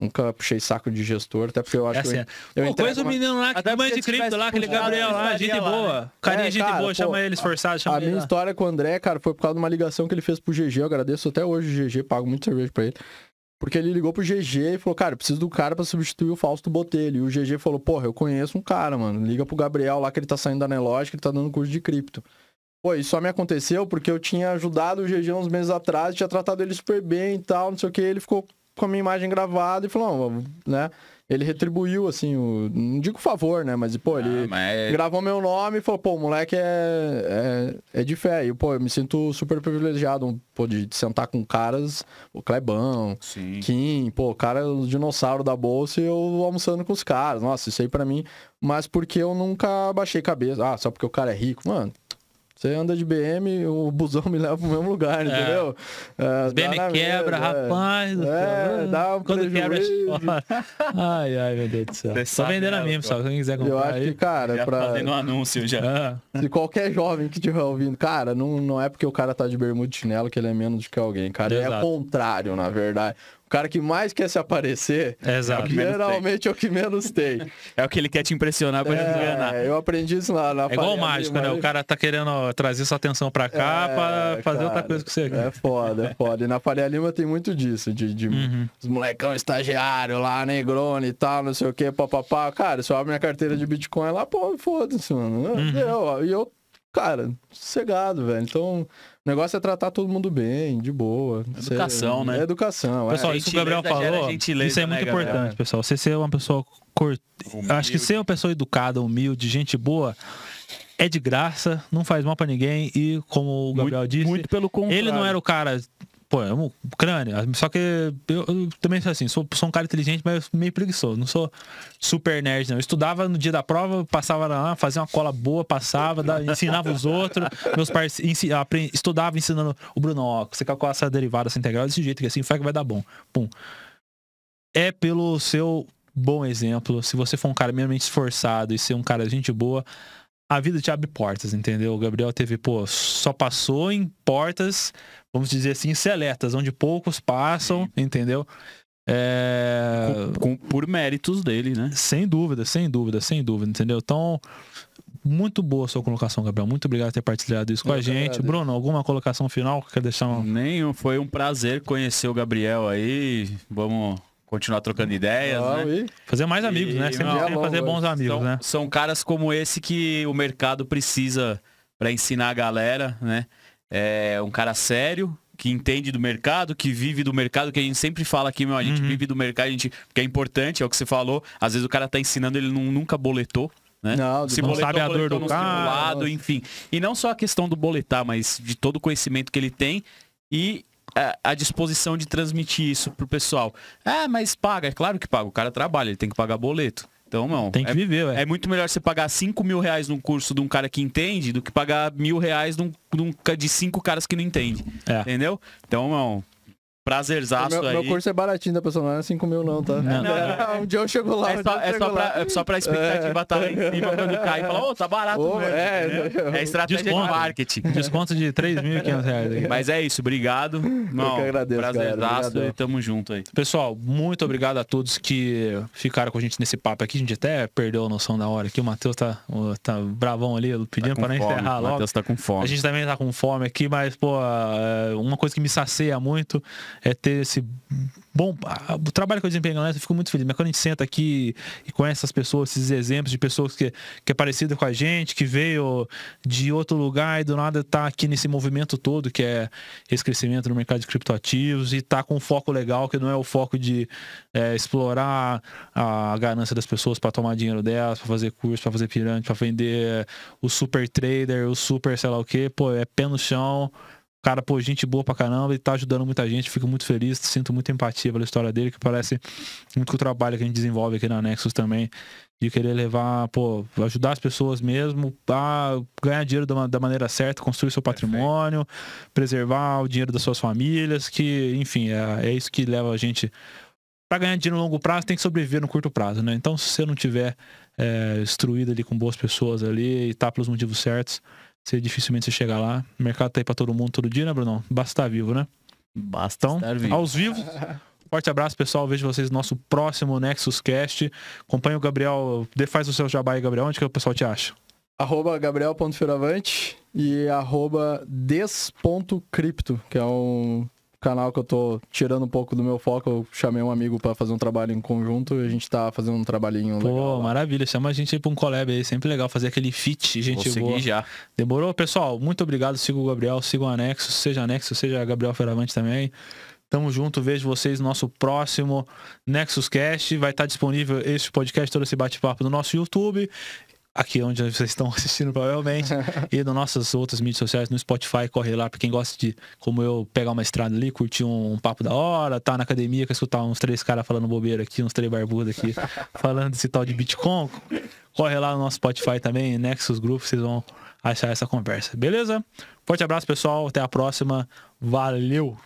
Nunca puxei saco de gestor, até porque eu acho Essa que é. eu, eu Pô, conheço o uma- menino lá que porque de cripto lá, aquele Gabriel lá, gente lá, boa. né? Carinha, É, gente cara, boa, chama pô, ele esforçado, chama A ele minha lá. história com o André, cara, foi por causa de uma ligação que ele fez pro GG. Eu agradeço até hoje o GG, pago muito cerveja pra ele. Porque ele ligou pro GG e falou, cara, preciso do cara pra substituir o Fausto Botelho. E o GG falou, porra, eu conheço um cara, mano. Liga pro Gabriel lá que ele tá saindo da Nelogic, ele tá dando curso de cripto. Pô, isso só me aconteceu porque eu tinha ajudado o GG uns meses atrás, tinha tratado ele super bem e tal, não sei o que. Ele ficou com a minha imagem gravada e falou, né? Ele retribuiu, assim, o. Não digo favor, né? Mas, pô, ele Ah, mas- gravou meu nome e falou, pô, o moleque é, é, é de fé. E, pô, eu me sinto super privilegiado, pô, de, de sentar com caras, o Clebão, Sim. Kim, pô, cara, o dinossauro da bolsa e eu almoçando com os caras. Nossa, isso aí pra mim. Mas porque eu nunca baixei cabeça. Ah, só porque o cara é rico. Mano, você anda de BM, o busão me leva pro mesmo lugar, entendeu? É, BM quebra, é. rapaz. É, céu. dá um Quando quebra, chora. Ai, ai, meu Deus do céu. Você Só vendendo a mim, Lucas? pessoal. Quem quiser Eu comprar acho que, aí. cara, Já pra... fazendo um anúncio já. Ah, se qualquer jovem que estiver ouvindo, cara, não, não é porque o cara tá de bermuda e chinelo que ele é menos do que alguém, cara. É contrário, na verdade. O cara que mais quer se aparecer, Exato. menos geralmente é o que menos tem. É o que ele quer te impressionar pra. É, eu aprendi isso lá na É igual o mágico, né? O cara tá querendo ó, trazer sua atenção pra cá É, pra fazer outra cara, coisa com você. É foda, é foda. E na Faria Lima tem muito disso, de, de Uhum. os molecão estagiário lá, negrone e tal, não sei o que, papapá. Cara, se eu abro minha carteira de Bitcoin lá, pô, foda-se, mano. Uhum. Eu, e eu, cara, sossegado, velho. Então, o negócio é tratar todo mundo bem, de boa. Educação, Ser- né? É educação, é. Pessoal, isso que o Gabriel falou, isso é né, muito Gabriel? importante, pessoal. Você ser uma pessoa cor... Acho que ser uma pessoa educada, humilde, gente boa, é de graça, não faz mal pra ninguém e, como o Gabriel muito, disse, muito pelo contrário. ele não era o cara... Pô, é um crânio. Só que eu, eu também sou assim, sou, sou um cara inteligente, mas meio preguiçoso. Não sou super nerd, não. Eu estudava no dia da prova, passava lá, fazia uma cola boa, passava, da- ensinava os outros. Meus pais ensi- estudava ensinando o Bruno, ó, você calcula essa derivada, essa integral desse jeito que assim, faz que vai dar bom. Pum. É pelo seu bom exemplo. Se você for um cara minimamente esforçado e ser um cara de gente boa, a vida te abre portas, entendeu? O Gabriel teve, pô, só passou em portas, vamos dizer assim, seletas, onde poucos passam, entendeu? É... Com- com- por méritos dele, né? Sem dúvida, sem dúvida, sem dúvida, entendeu? Então, muito boa a sua colocação, Gabriel. Muito obrigado por ter partilhado isso com Eu a que gente. agradeço. Bruno, alguma colocação final? Quer deixar uma... Nenhum. Foi um prazer conhecer o Gabriel aí. Vamos continuar trocando ideias, Ah, né? e- Fazer mais amigos, E- né? Sempre fazer bons amigos, são, né? são caras como esse que o mercado precisa para ensinar a galera, né? É um cara sério, que entende do mercado, que vive do mercado, que a gente sempre fala aqui, meu, a gente Uhum. vive do mercado, a gente, que é importante, é o que você falou. Às vezes o cara tá ensinando, ele não- nunca boletou. Né? Não, Se não boletou, sabe a dor do cara. simulado, enfim. E não só a questão do boletar, mas de todo o conhecimento que ele tem e a, a disposição de transmitir isso pro pessoal. Ah, mas paga, é claro que paga. O cara trabalha, ele tem que pagar boleto. Então, não. Tem que é, viver, ué. é muito melhor você pagar 5 mil reais num curso de um cara que entende do que pagar mil reais num, num de cinco caras que não entendem. É. Entendeu? Então, não. Prazerzaço Meu, aí. meu curso é baratinho da pessoa, não é 5 mil não, tá? Não. É, um dia eu chego lá, É um só, eu é, só pra, é só pra expectativa tá lá em cima quando cai e fala, ô, tá barato Ô, mesmo. é, entendeu? é estratégia Desconto. de marketing. Desconto de 3.500 reais aqui. Mas é isso, obrigado. Não, que agradeço. Prazerzaço e tamo junto aí. Pessoal, muito obrigado a todos que ficaram com a gente nesse papo aqui. A gente até perdeu a noção da hora aqui. O Matheus tá, tá bravão ali, pedindo Tá para não fome. encerrar O logo. Matheus tá com fome. A gente também tá com fome aqui, mas, pô, é, uma coisa que me sacia muito é ter esse bom. O trabalho que eu desempenho na eu fico muito feliz. Mas quando a gente senta aqui e conhece essas pessoas, esses exemplos de pessoas que, que é parecida com a gente, que veio de outro lugar e do nada tá aqui nesse movimento todo, que é esse crescimento no mercado de criptoativos, e tá com um foco legal, que não é o foco de é, explorar a ganância das pessoas para tomar dinheiro delas, para fazer curso, para fazer pirâmide, para vender o super trader, o super sei lá o que, pô, é pé no chão. Cara, pô, gente boa pra caramba e tá ajudando muita gente. Fico muito feliz, sinto muita empatia pela história dele, que parece muito com o trabalho que a gente desenvolve aqui na Nexus também. De querer levar, pô, ajudar as pessoas mesmo a ganhar dinheiro da, da maneira certa, construir seu patrimônio, preservar o dinheiro das suas famílias, que, enfim, é, é isso que leva a gente. Pra ganhar dinheiro no longo prazo, tem que sobreviver no curto prazo, né? Então, se você não tiver é, instruído ali com boas pessoas ali e tá pelos motivos certos, você dificilmente você chega lá. O mercado tá aí pra todo mundo todo dia, né, Brunão? Basta estar vivo, né? Basta Então, estar vivo. aos vivos. Forte abraço, pessoal. Vejo vocês no nosso próximo Nexus Cast. Acompanhe o Gabriel. Dê- Faz o seu jabá aí, Gabriel. Onde que o pessoal te acha? Arroba Gabriel.fioravante e arroba des.cripto, que é um canal que eu tô tirando um pouco do meu foco. Eu chamei um amigo pra fazer um trabalho em conjunto e a gente tá fazendo um trabalhinho Pô, legal. lá. maravilha. Chama a gente aí pra um collab aí. Sempre legal fazer aquele fit, Vou gente seguir boa. já. Demorou? Pessoal, muito obrigado. Siga o Gabriel, siga o Anexo. Seja Anexo, seja Gabriel Feravante também. Tamo junto, vejo vocês no nosso próximo Nexus Cast. Vai estar disponível este podcast, todo esse bate-papo no nosso YouTube aqui onde vocês estão assistindo provavelmente, e nas nossas outras mídias sociais, no Spotify, corre lá para quem gosta de, como eu, pegar uma estrada ali, curtir um, um papo da hora, tá na academia, quer escutar uns três caras falando bobeira aqui, uns três barbudos aqui, falando desse tal de Bitcoin, corre lá no nosso Spotify também, Nexus Group, vocês vão achar essa conversa, beleza? Forte abraço, pessoal, até a próxima, valeu!